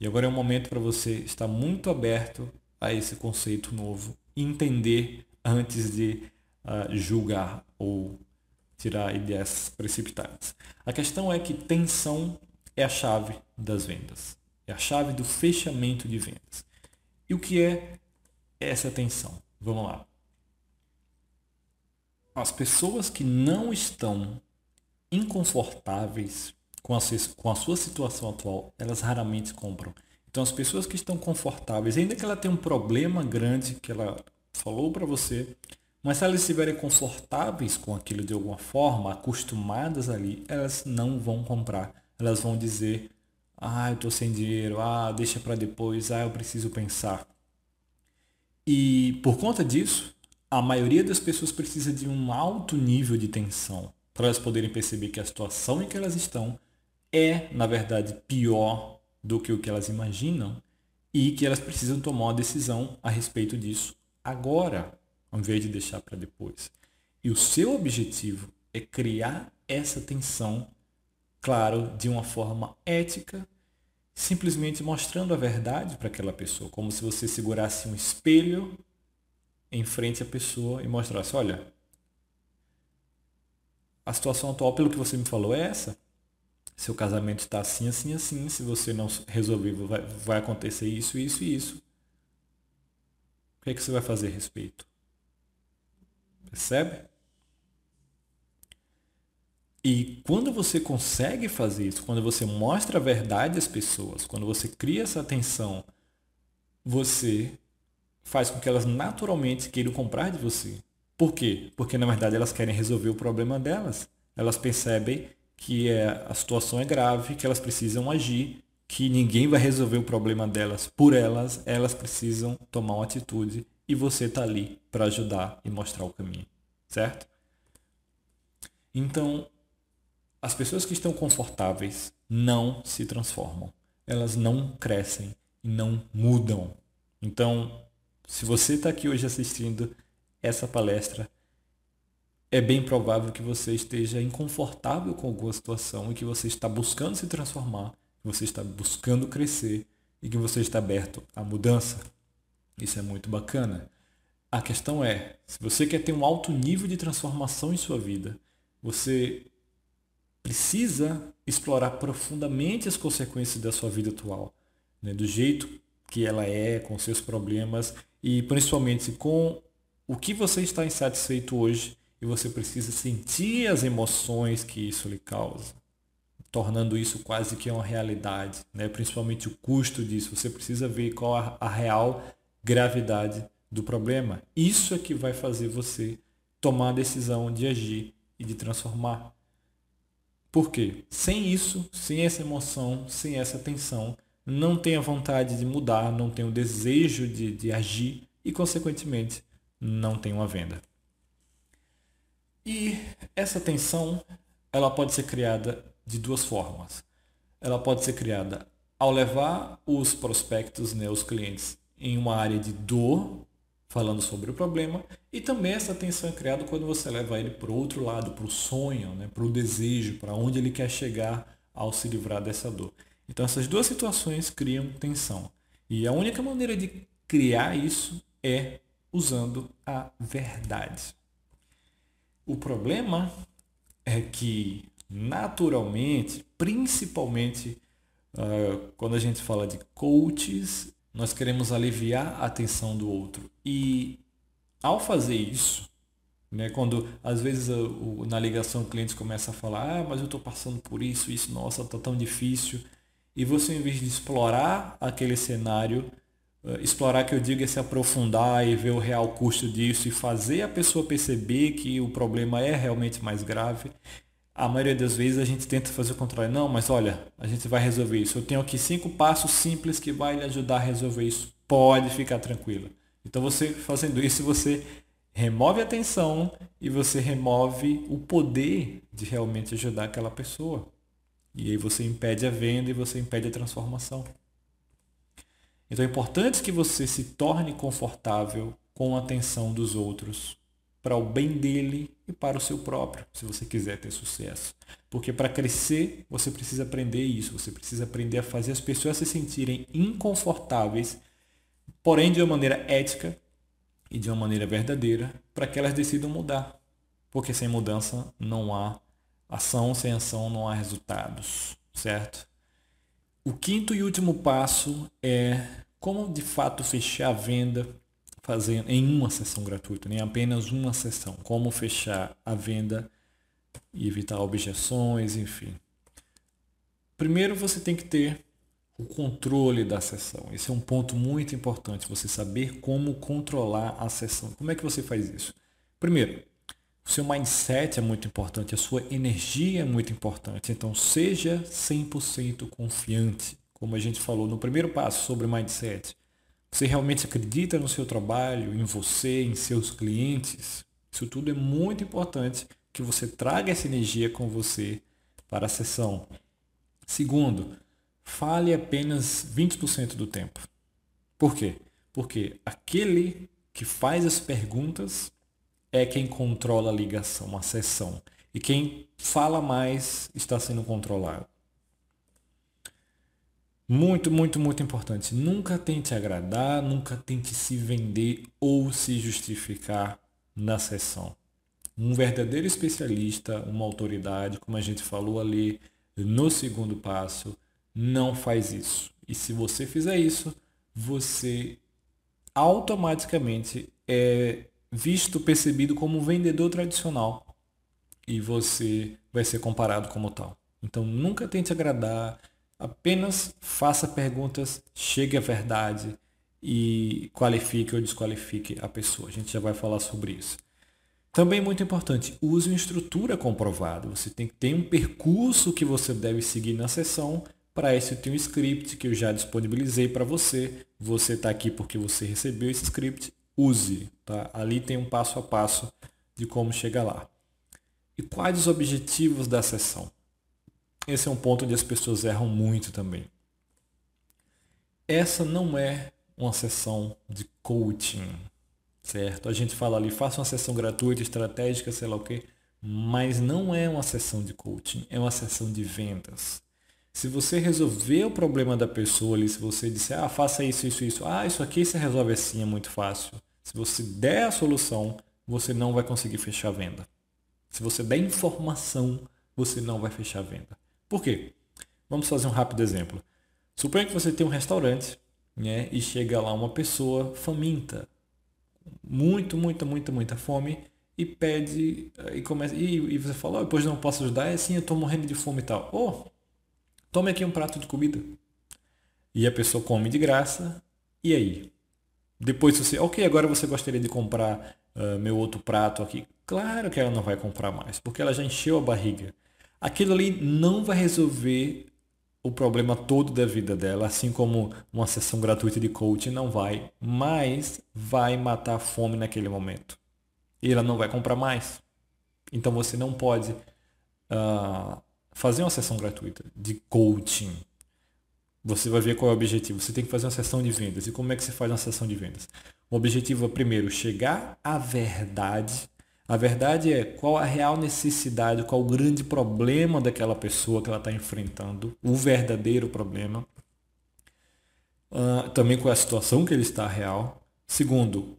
E agora é um momento para você estar muito aberto a esse conceito novo, entender antes de uh, julgar ou tirar ideias precipitadas. A questão é que tensão é a chave das vendas. É a chave do fechamento de vendas. E o que é essa atenção? Vamos lá. As pessoas que não estão inconfortáveis com a, com a sua situação atual, elas raramente compram. Então, as pessoas que estão confortáveis, ainda que ela tenha um problema grande que ela falou para você, mas se elas estiverem confortáveis com aquilo de alguma forma, acostumadas ali, elas não vão comprar elas vão dizer: "Ah, eu tô sem dinheiro. Ah, deixa para depois. Ah, eu preciso pensar". E por conta disso, a maioria das pessoas precisa de um alto nível de tensão para elas poderem perceber que a situação em que elas estão é, na verdade, pior do que o que elas imaginam e que elas precisam tomar uma decisão a respeito disso agora, ao invés de deixar para depois. E o seu objetivo é criar essa tensão claro, de uma forma ética, simplesmente mostrando a verdade para aquela pessoa, como se você segurasse um espelho em frente à pessoa e mostrasse, olha, a situação atual, pelo que você me falou, é essa. Seu casamento está assim, assim, assim. Se você não resolver, vai, vai acontecer isso, isso e isso. O que, é que você vai fazer a respeito? Percebe? E quando você consegue fazer isso, quando você mostra a verdade às pessoas, quando você cria essa atenção, você faz com que elas naturalmente queiram comprar de você. Por quê? Porque na verdade elas querem resolver o problema delas. Elas percebem que é, a situação é grave, que elas precisam agir, que ninguém vai resolver o problema delas por elas, elas precisam tomar uma atitude e você está ali para ajudar e mostrar o caminho, certo? Então, as pessoas que estão confortáveis não se transformam. Elas não crescem e não mudam. Então, se você está aqui hoje assistindo essa palestra, é bem provável que você esteja inconfortável com alguma situação e que você está buscando se transformar, que você está buscando crescer e que você está aberto à mudança. Isso é muito bacana. A questão é, se você quer ter um alto nível de transformação em sua vida, você precisa explorar profundamente as consequências da sua vida atual, né? do jeito que ela é, com seus problemas e principalmente com o que você está insatisfeito hoje e você precisa sentir as emoções que isso lhe causa, tornando isso quase que uma realidade, né? principalmente o custo disso. Você precisa ver qual a, a real gravidade do problema. Isso é que vai fazer você tomar a decisão de agir e de transformar. Por quê? Sem isso, sem essa emoção, sem essa tensão, não tem a vontade de mudar, não tem o desejo de, de agir e, consequentemente, não tem uma venda. E essa tensão, ela pode ser criada de duas formas. Ela pode ser criada ao levar os prospectos, né, os clientes, em uma área de dor, falando sobre o problema, e também essa atenção é criada quando você leva ele para o outro lado, para o sonho, né, para o desejo, para onde ele quer chegar ao se livrar dessa dor. Então essas duas situações criam tensão. E a única maneira de criar isso é usando a verdade. O problema é que, naturalmente, principalmente uh, quando a gente fala de coaches, nós queremos aliviar a tensão do outro. E ao fazer isso, né, quando às vezes o, na ligação o cliente começa a falar, ah, mas eu estou passando por isso, isso, nossa, está tão difícil. E você, em vez de explorar aquele cenário, uh, explorar que eu digo é se aprofundar e ver o real custo disso e fazer a pessoa perceber que o problema é realmente mais grave, a maioria das vezes a gente tenta fazer o contrário. Não, mas olha, a gente vai resolver isso. Eu tenho aqui cinco passos simples que vai lhe ajudar a resolver isso. Pode ficar tranquila. Então você fazendo isso, você remove a tensão e você remove o poder de realmente ajudar aquela pessoa. E aí você impede a venda e você impede a transformação. Então é importante que você se torne confortável com a atenção dos outros para o bem dele e para o seu próprio, se você quiser ter sucesso. Porque para crescer, você precisa aprender isso, você precisa aprender a fazer as pessoas se sentirem inconfortáveis, porém de uma maneira ética e de uma maneira verdadeira, para que elas decidam mudar. Porque sem mudança não há ação, sem ação não há resultados, certo? O quinto e último passo é como de fato fechar a venda fazendo em uma sessão gratuita, nem apenas uma sessão. Como fechar a venda e evitar objeções, enfim. Primeiro você tem que ter o controle da sessão. Esse é um ponto muito importante, você saber como controlar a sessão. Como é que você faz isso? Primeiro, o seu mindset é muito importante, a sua energia é muito importante. Então, seja 100% confiante. Como a gente falou no primeiro passo sobre mindset. Você realmente acredita no seu trabalho, em você, em seus clientes? Isso tudo é muito importante que você traga essa energia com você para a sessão. Segundo, fale apenas 20% do tempo. Por quê? Porque aquele que faz as perguntas é quem controla a ligação, a sessão. E quem fala mais está sendo controlado. Muito, muito, muito importante. Nunca tente agradar, nunca tente se vender ou se justificar na sessão. Um verdadeiro especialista, uma autoridade, como a gente falou ali no segundo passo, não faz isso. E se você fizer isso, você automaticamente é visto, percebido como um vendedor tradicional e você vai ser comparado como tal. Então nunca tente agradar, Apenas faça perguntas, chegue à verdade e qualifique ou desqualifique a pessoa. A gente já vai falar sobre isso. Também muito importante, use uma estrutura comprovada. Você tem que ter um percurso que você deve seguir na sessão. Para isso tem um script que eu já disponibilizei para você. Você está aqui porque você recebeu esse script. Use. Tá? Ali tem um passo a passo de como chegar lá. E quais os objetivos da sessão? Esse é um ponto onde as pessoas erram muito também. Essa não é uma sessão de coaching, certo? A gente fala ali, faça uma sessão gratuita, estratégica, sei lá o quê, mas não é uma sessão de coaching, é uma sessão de vendas. Se você resolver o problema da pessoa ali, se você disser, ah, faça isso, isso, isso, ah, isso aqui você resolve assim, é muito fácil. Se você der a solução, você não vai conseguir fechar a venda. Se você der informação, você não vai fechar a venda. Por quê? Vamos fazer um rápido exemplo. Suponha que você tem um restaurante né, e chega lá uma pessoa faminta, muito, muita, muita, muita fome e pede e começa e, e você fala, oh, depois não posso ajudar, é assim, eu estou morrendo de fome e tal. Oh, tome aqui um prato de comida. E a pessoa come de graça. E aí? Depois você, ok, agora você gostaria de comprar uh, meu outro prato aqui. Claro que ela não vai comprar mais, porque ela já encheu a barriga aquilo ali não vai resolver o problema todo da vida dela, assim como uma sessão gratuita de coaching não vai, mas vai matar a fome naquele momento. E ela não vai comprar mais. Então você não pode uh, fazer uma sessão gratuita de coaching. Você vai ver qual é o objetivo. Você tem que fazer uma sessão de vendas. E como é que você faz uma sessão de vendas? O objetivo é primeiro chegar à verdade. A verdade é qual a real necessidade, qual o grande problema daquela pessoa que ela está enfrentando, o verdadeiro problema. Uh, também qual é a situação que ele está real. Segundo,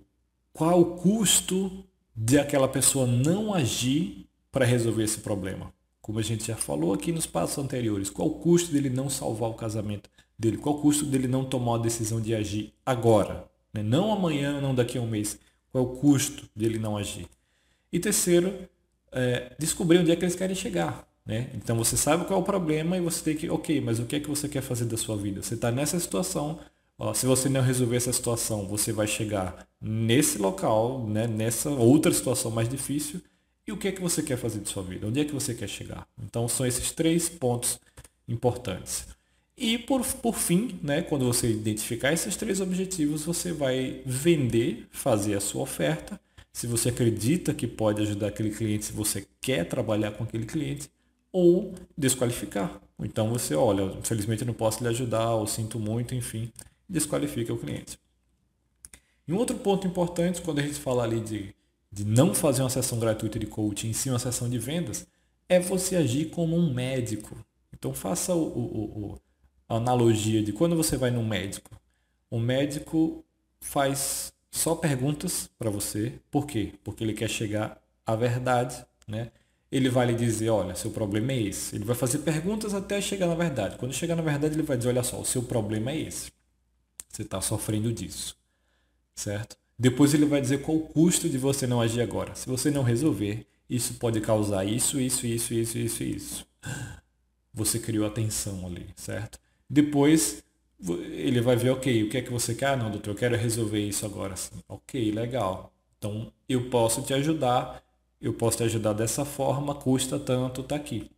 qual o custo de aquela pessoa não agir para resolver esse problema? Como a gente já falou aqui nos passos anteriores, qual o custo dele não salvar o casamento dele? Qual o custo dele não tomar a decisão de agir agora? Né? Não amanhã, não daqui a um mês. Qual é o custo dele não agir? E terceiro, é, descobrir onde é que eles querem chegar. Né? Então você sabe qual é o problema e você tem que, ok, mas o que é que você quer fazer da sua vida? Você está nessa situação, ó, se você não resolver essa situação, você vai chegar nesse local, né, nessa outra situação mais difícil. E o que é que você quer fazer de sua vida? Onde é que você quer chegar? Então são esses três pontos importantes. E por, por fim, né, quando você identificar esses três objetivos, você vai vender, fazer a sua oferta. Se você acredita que pode ajudar aquele cliente, se você quer trabalhar com aquele cliente, ou desqualificar. Então você, olha, infelizmente não posso lhe ajudar, ou sinto muito, enfim, desqualifica o cliente. E um outro ponto importante, quando a gente fala ali de, de não fazer uma sessão gratuita de coaching, sim uma sessão de vendas, é você agir como um médico. Então faça o, o, o, a analogia de quando você vai no médico. O médico faz só perguntas para você. Por quê? Porque ele quer chegar à verdade, né? ele vai lhe dizer, olha, seu problema é esse. Ele vai fazer perguntas até chegar na verdade. Quando chegar na verdade, ele vai dizer, olha só, o seu problema é esse. Você está sofrendo disso. Certo? Depois ele vai dizer qual o custo de você não agir agora. Se você não resolver, isso pode causar isso, isso, isso, isso, isso, isso. Você criou a tensão ali, certo? Depois ele vai ver, ok, o que é que você quer? Ah, não, doutor, eu quero resolver isso agora. Assim. Ok, legal. Então eu posso te ajudar eu posso te ajudar dessa forma, custa tanto, tá aqui.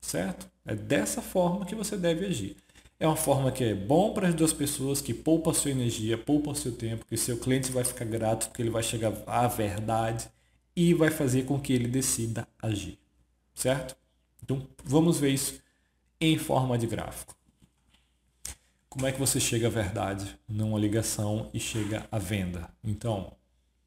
Certo? É dessa forma que você deve agir. É uma forma que é bom para as duas pessoas, que poupa sua energia, poupa seu tempo, que seu cliente vai ficar grato, que ele vai chegar à verdade e vai fazer com que ele decida agir. Certo? Então, vamos ver isso em forma de gráfico. Como é que você chega à verdade numa ligação e chega à venda? Então,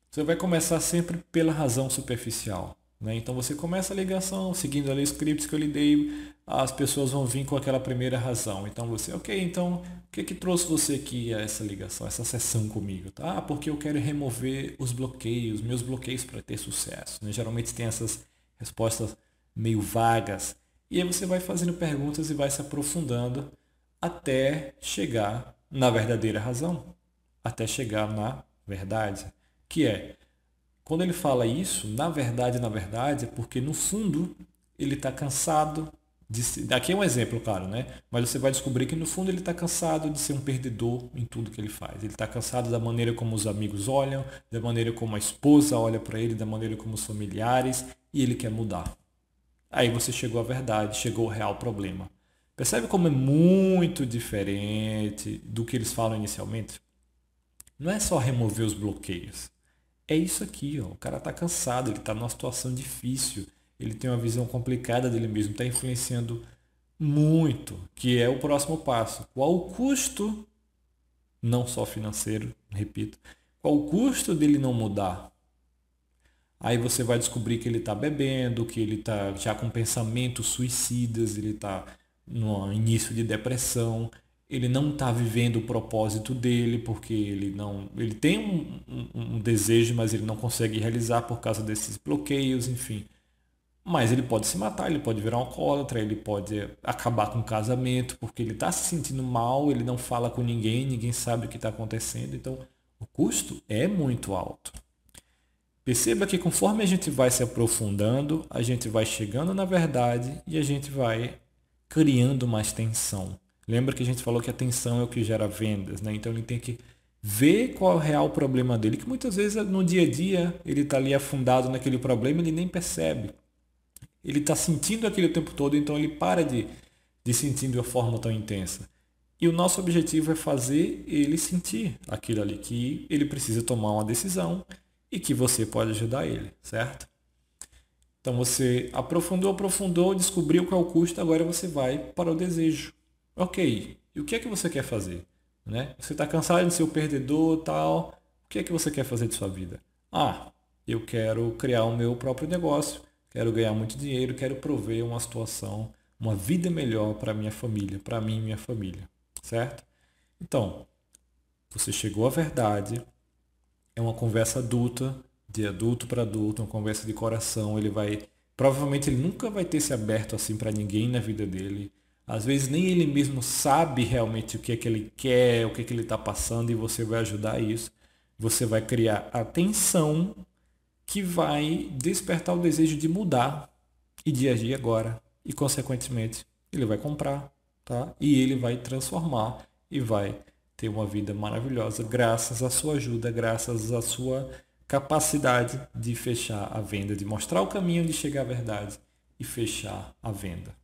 você vai começar sempre pela razão superficial. Né? Então você começa a ligação, seguindo ali os scripts que eu lhe dei, as pessoas vão vir com aquela primeira razão. Então você, ok, então o que que trouxe você aqui a essa ligação, essa sessão comigo? Tá? Ah, porque eu quero remover os bloqueios, meus bloqueios para ter sucesso. Né? Geralmente tem essas respostas meio vagas. E aí você vai fazendo perguntas e vai se aprofundando até chegar na verdadeira razão, até chegar na verdade que é quando ele fala isso, na verdade, na verdade, é porque no fundo ele está cansado de ser, aqui é um exemplo, claro, né? Mas você vai descobrir que no fundo ele está cansado de ser um perdedor em tudo que ele faz. Ele está cansado da maneira como os amigos olham, da maneira como a esposa olha para ele, da maneira como os familiares, e ele quer mudar. Aí você chegou à verdade, chegou ao real problema. Percebe como é muito diferente do que eles falam inicialmente? Não é só remover os bloqueios é isso aqui, ó. O cara está cansado, ele está numa situação difícil, ele tem uma visão complicada dele mesmo, está influenciando muito, que é o próximo passo. Qual o custo, não só financeiro, repito, qual o custo dele não mudar? Aí você vai descobrir que ele está bebendo, que ele está já com pensamentos suicidas, ele está no início de depressão, ele não está vivendo o propósito dele porque ele não ele tem um, um, um, desejo mas ele não consegue realizar por causa desses bloqueios enfim. Mas ele pode se matar ele pode virar um alcoólatra ele pode acabar com o casamento porque ele está se sentindo mal ele não fala com ninguém ninguém sabe o que está acontecendo então o custo é muito alto. Perceba que conforme a gente vai se aprofundando a gente vai chegando na verdade e a gente vai criando mais tensão Lembra que a gente falou que a atenção é o que gera vendas, né? Então ele tem que ver qual é o real problema dele, que muitas vezes no dia a dia ele está ali afundado naquele problema e ele nem percebe. Ele está sentindo aquele o tempo todo, então ele para de, de sentir de uma forma tão intensa. E o nosso objetivo é fazer ele sentir aquilo ali, que ele precisa tomar uma decisão e que você pode ajudar ele, certo? Então você aprofundou, aprofundou, descobriu qual é o custo, agora você vai para o desejo. Ok, e o que é que você quer fazer? Né? Você está cansado de ser o perdedor tal. que é que você quer fazer de sua vida? Ah, eu quero criar o meu próprio negócio, quero ganhar muito dinheiro, quero prover uma situação, uma vida melhor para minha família, para mim e minha família, certo? Então, você chegou à verdade, é uma conversa adulta, de adulto para adulto, uma conversa de coração, ele vai provavelmente ele nunca vai ter se aberto assim para ninguém na vida dele. Às vezes nem ele mesmo sabe realmente o que é que ele quer, o que é que ele está passando e você vai ajudar isso. Você vai criar atenção que vai despertar o desejo de mudar e de agir agora. E consequentemente ele vai comprar, tá? E ele vai transformar e vai ter uma vida maravilhosa graças à sua ajuda, graças à sua capacidade de fechar a venda, de mostrar o caminho de chegar à verdade e fechar a venda.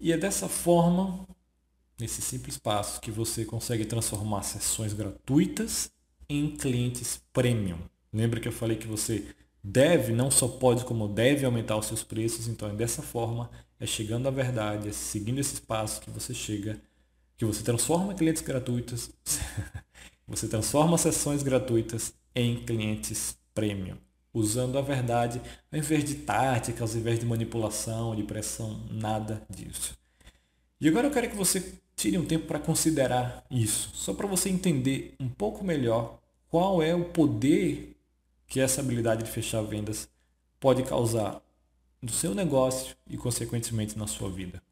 E é dessa forma, nesse simples passo, que você consegue transformar sessões gratuitas em clientes premium. Lembra que eu falei que você deve, não só pode, como deve aumentar os seus preços. Então é dessa forma, é chegando à verdade, é seguindo esses passos que você chega, que você transforma clientes gratuitos, você transforma sessões gratuitas em clientes premium, usando a verdade ao invés de táticas, ao invés de manipulação, de pressão, nada disso. E agora eu quero que você tire um tempo para considerar isso, só para você entender um pouco melhor qual é o poder que essa habilidade de fechar vendas pode causar no seu negócio e, consequentemente, na sua vida.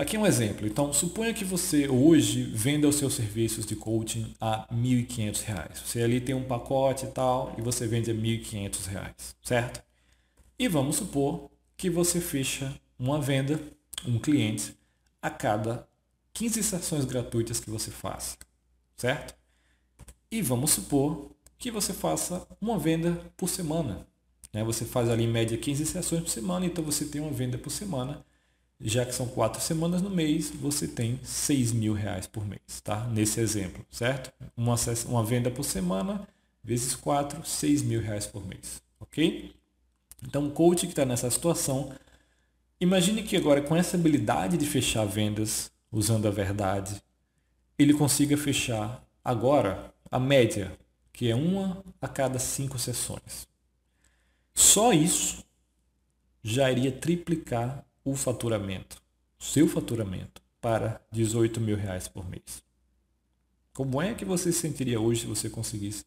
Aqui é um exemplo. Então, suponha que você hoje venda os seus serviços de coaching a R$ 1.500. Você ali tem um pacote e tal e você vende a R$ 1.500, certo? E vamos supor que você fecha uma venda, um cliente, a cada 15 sessões gratuitas que você faça, certo? E vamos supor que você faça uma venda por semana. Né? Você faz ali em média 15 sessões por semana, então você tem uma venda por semana. Já que são quatro semanas no mês, você tem 6 mil reais por mês, tá? Nesse exemplo, certo? Uma, uma venda por semana, vezes 4, 6 mil reais por mês, ok? Então, o coach que está nessa situação, imagine que agora com essa habilidade de fechar vendas, usando a verdade, ele consiga fechar agora a média que é uma a cada cinco sessões. Só isso já iria triplicar o faturamento, o seu faturamento, para 18 mil reais por mês. Como é que você se sentiria hoje se você conseguisse?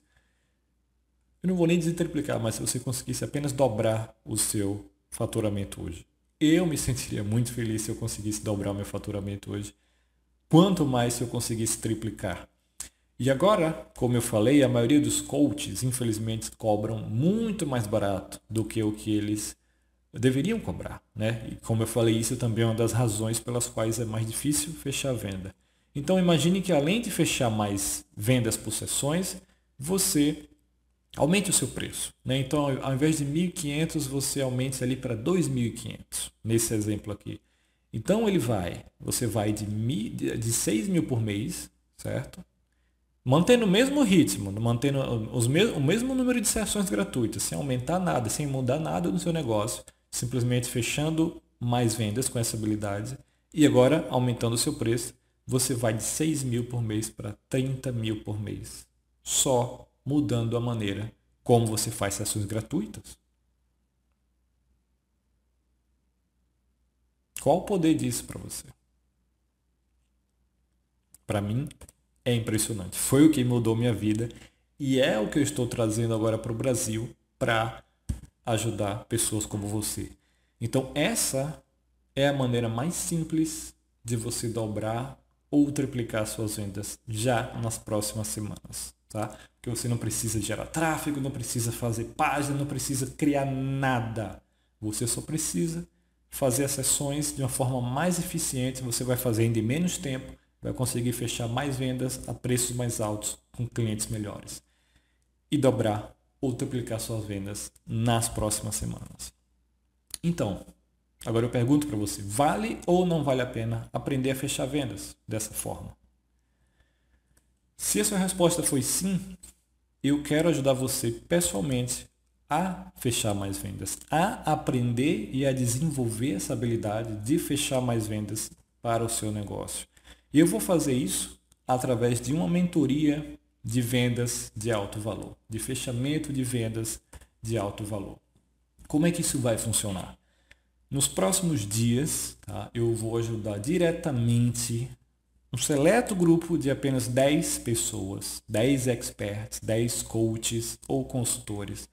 Eu não vou nem dizer triplicar, mas se você conseguisse apenas dobrar o seu faturamento hoje. Eu me sentiria muito feliz se eu conseguisse dobrar o meu faturamento hoje. Quanto mais se eu conseguisse triplicar. E agora, como eu falei, a maioria dos coaches, infelizmente, cobram muito mais barato do que o que eles deveriam cobrar. Né? E como eu falei, isso também é uma das razões pelas quais é mais difícil fechar a venda. Então imagine que além de fechar mais vendas por sessões, você aumente o seu preço. Né? Então ao invés de 1.500, você aumente ali para 2.500, nesse exemplo aqui. Então ele vai, você vai de, de 6 mil por mês, certo? mantendo o mesmo ritmo, mantendo os me o mesmo número de sessões gratuitas, sem aumentar nada, sem mudar nada no seu negócio, simplesmente fechando mais vendas com essa habilidade e agora aumentando o seu preço, você vai de 6 mil por mês para 30 mil por mês, só mudando a maneira como você faz sessões gratuitas. Qual o poder disso para você? Para mim, é impressionante. Foi o que mudou minha vida e é o que eu estou trazendo agora para o Brasil para ajudar pessoas como você. Então essa é a maneira mais simples de você dobrar ou triplicar suas vendas já nas próximas semanas, tá? Porque você não precisa gerar tráfego, não precisa fazer página, não precisa criar nada. Você só precisa fazer as sessões de uma forma mais eficiente, você vai fazer em menos tempo vai conseguir fechar mais vendas a preços mais altos com clientes melhores e dobrar ou triplicar suas vendas nas próximas semanas. Então, agora eu pergunto para você, vale ou não vale a pena aprender a fechar vendas dessa forma? Se a sua resposta foi sim, eu quero ajudar você pessoalmente a fechar mais vendas, a aprender e a desenvolver essa habilidade de fechar mais vendas para o seu negócio. E eu vou fazer isso através de uma mentoria de vendas de alto valor, de fechamento de vendas de alto valor. Como é que isso vai funcionar? Nos próximos dias, tá, eu vou ajudar diretamente um seleto grupo de apenas 10 pessoas, 10 experts, 10 coaches ou consultores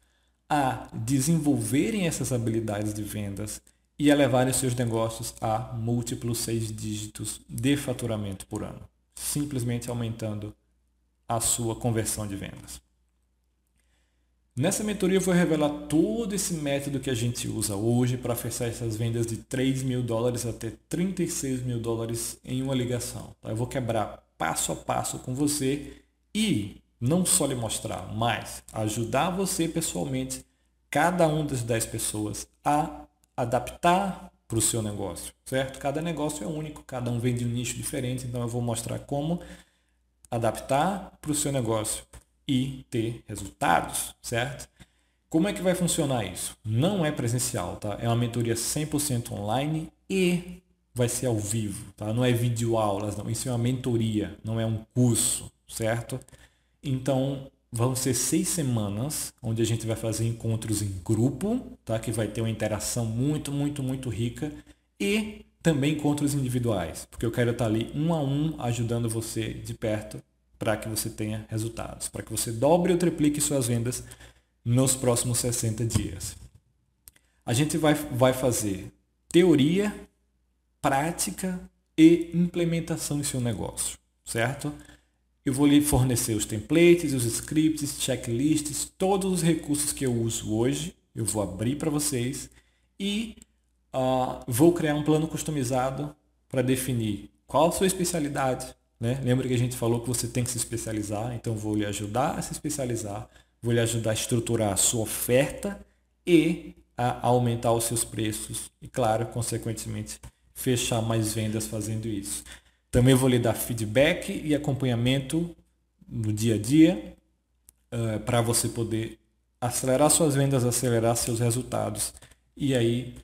a desenvolverem essas habilidades de vendas e a levarem seus negócios a múltiplos seis dígitos de faturamento por ano, simplesmente aumentando a sua conversão de vendas. Nessa mentoria eu vou revelar todo esse método que a gente usa hoje para fechar essas vendas de 3 mil dólares até 36 mil dólares em uma ligação. Tá? Eu vou quebrar passo a passo com você e não só lhe mostrar, mas ajudar você pessoalmente, cada uma das 10 pessoas, a adaptar para o seu negócio, certo? Cada negócio é único, cada um vende um nicho diferente, então eu vou mostrar como adaptar para o seu negócio e ter resultados, certo? Como é que vai funcionar isso? Não é presencial, tá? É uma mentoria 100% online e vai ser ao vivo, tá? Não é vídeo aulas, não. Isso é uma mentoria, não é um curso, certo? Então, vão ser seis semanas onde a gente vai fazer encontros em grupo, tá? que vai ter uma interação muito, muito, muito rica e também encontros individuais, porque eu quero estar ali um a um ajudando você de perto para que você tenha resultados, para que você dobre ou triplique suas vendas nos próximos 60 dias. A gente vai, vai fazer teoria, prática e implementação em seu negócio, certo? Eu vou lhe fornecer os templates, os scripts, checklists, todos os recursos que eu uso hoje. Eu vou abrir para vocês e uh, vou criar um plano customizado para definir qual a sua especialidade. Né? Lembra que a gente falou que você tem que se especializar, então vou lhe ajudar a se especializar, vou lhe ajudar a estruturar a sua oferta e a aumentar os seus preços e, claro, consequentemente, fechar mais vendas fazendo isso. Também vou lhe dar feedback e acompanhamento no dia a dia uh, para você poder acelerar suas vendas, acelerar seus resultados e aí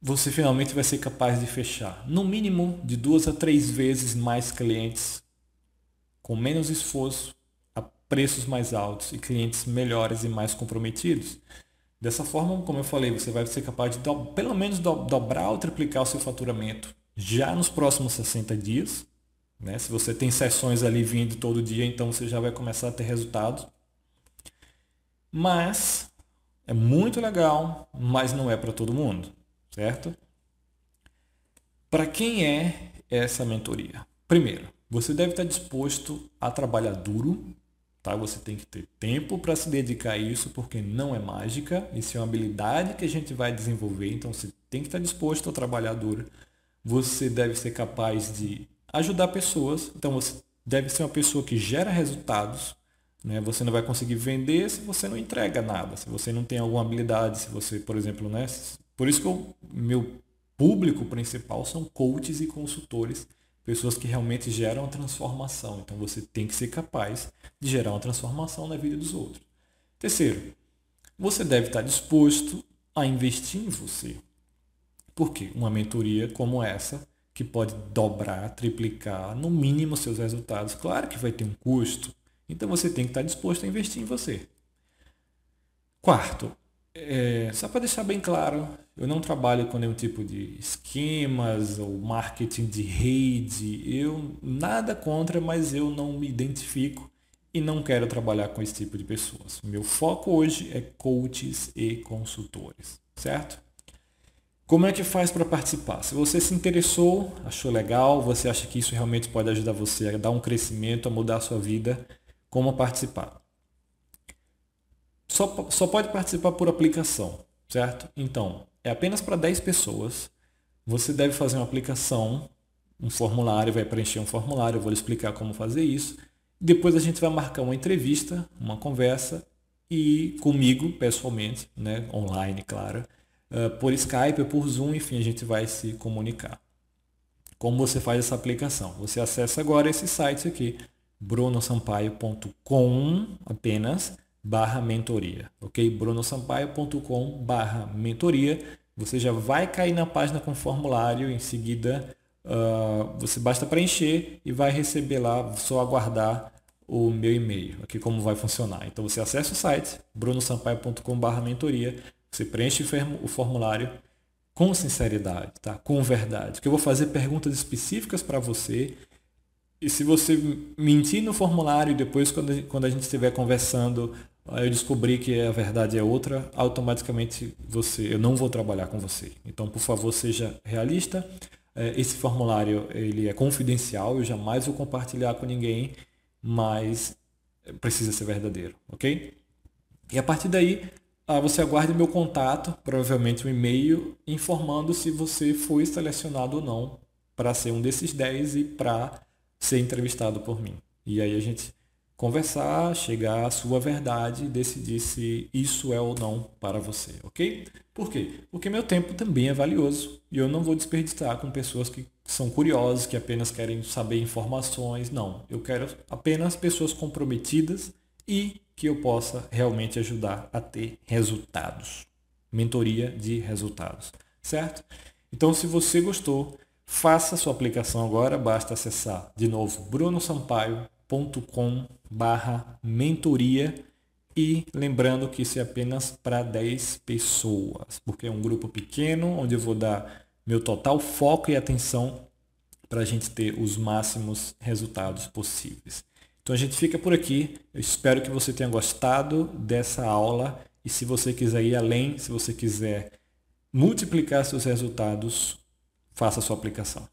você finalmente vai ser capaz de fechar no mínimo de duas a três vezes mais clientes com menos esforço a preços mais altos e clientes melhores e mais comprometidos. Dessa forma, como eu falei, você vai ser capaz de do, pelo menos do, dobrar ou triplicar o seu faturamento já nos próximos 60 dias. Né? Se você tem sessões ali vindo todo dia, então você já vai começar a ter resultados. Mas é muito legal, mas não é para todo mundo, certo? Para quem é essa mentoria? Primeiro, você deve estar disposto a trabalhar duro, tá? Você tem que ter tempo para se dedicar a isso, porque não é mágica, isso é uma habilidade que a gente vai desenvolver, então você tem que estar disposto a trabalhar duro você deve ser capaz de ajudar pessoas. Então você deve ser uma pessoa que gera resultados. Né? Você não vai conseguir vender se você não entrega nada, se você não tem alguma habilidade, se você, por exemplo, né? Por isso que o meu público principal são coaches e consultores, pessoas que realmente geram a transformação. Então você tem que ser capaz de gerar uma transformação na vida dos outros. Terceiro, você deve estar disposto a investir em você. Por quê? Uma mentoria como essa, que pode dobrar, triplicar, no mínimo, seus resultados, claro que vai ter um custo. Então você tem que estar disposto a investir em você. Quarto, é, só para deixar bem claro, eu não trabalho com nenhum tipo de esquemas ou marketing de rede. Eu nada contra, mas eu não me identifico e não quero trabalhar com esse tipo de pessoas. Meu foco hoje é coaches e consultores, certo? Como é que faz para participar? Se você se interessou, achou legal, você acha que isso realmente pode ajudar você a dar um crescimento, a mudar a sua vida, como participar? Só, só pode participar por aplicação, certo? Então, é apenas para 10 pessoas. Você deve fazer uma aplicação, um formulário, vai preencher um formulário, eu vou lhe explicar como fazer isso. Depois a gente vai marcar uma entrevista, uma conversa e comigo pessoalmente, né, online, claro uh, por Skype por Zoom, enfim, a gente vai se comunicar. Como você faz essa aplicação? Você acessa agora esse site aqui, brunosampaio.com apenas, barra mentoria, ok? brunosampaio.com barra mentoria. Você já vai cair na página com formulário, em seguida uh, você basta preencher e vai receber lá, só aguardar o meu e-mail, aqui como vai funcionar. Então você acessa o site brunosampaio.com.br mentoria, você preenche o formulário com sinceridade, tá? com verdade. Que eu vou fazer perguntas específicas para você. E se você mentir no formulário depois, quando, quando a gente estiver conversando, eu descobrir que a verdade é outra, automaticamente você, eu não vou trabalhar com você. Então, por favor, seja realista. É, esse formulário ele é confidencial, eu jamais vou compartilhar com ninguém mas precisa ser verdadeiro, ok? E a partir daí, ah, você aguarde meu contato, provavelmente um e-mail, informando se você foi selecionado ou não para ser um desses 10 e para ser entrevistado por mim. E aí a gente conversar, chegar à sua verdade e decidir se isso é ou não para você, ok? Por quê? Porque meu tempo também é valioso e eu não vou desperdiçar com pessoas que são curiosas, que apenas querem saber informações. Não, eu quero apenas pessoas comprometidas e que eu possa realmente ajudar a ter resultados. Mentoria de resultados, certo? Então, se você gostou, faça sua aplicação agora, basta acessar de novo brunosampaio.com barra mentoria e lembrando que isso é apenas para 10 pessoas, porque é um grupo pequeno onde eu vou dar meu total foco e atenção para a gente ter os máximos resultados possíveis. Então a gente fica por aqui. Eu espero que você tenha gostado dessa aula e se você quiser ir além, se você quiser multiplicar seus resultados, faça a sua aplicação.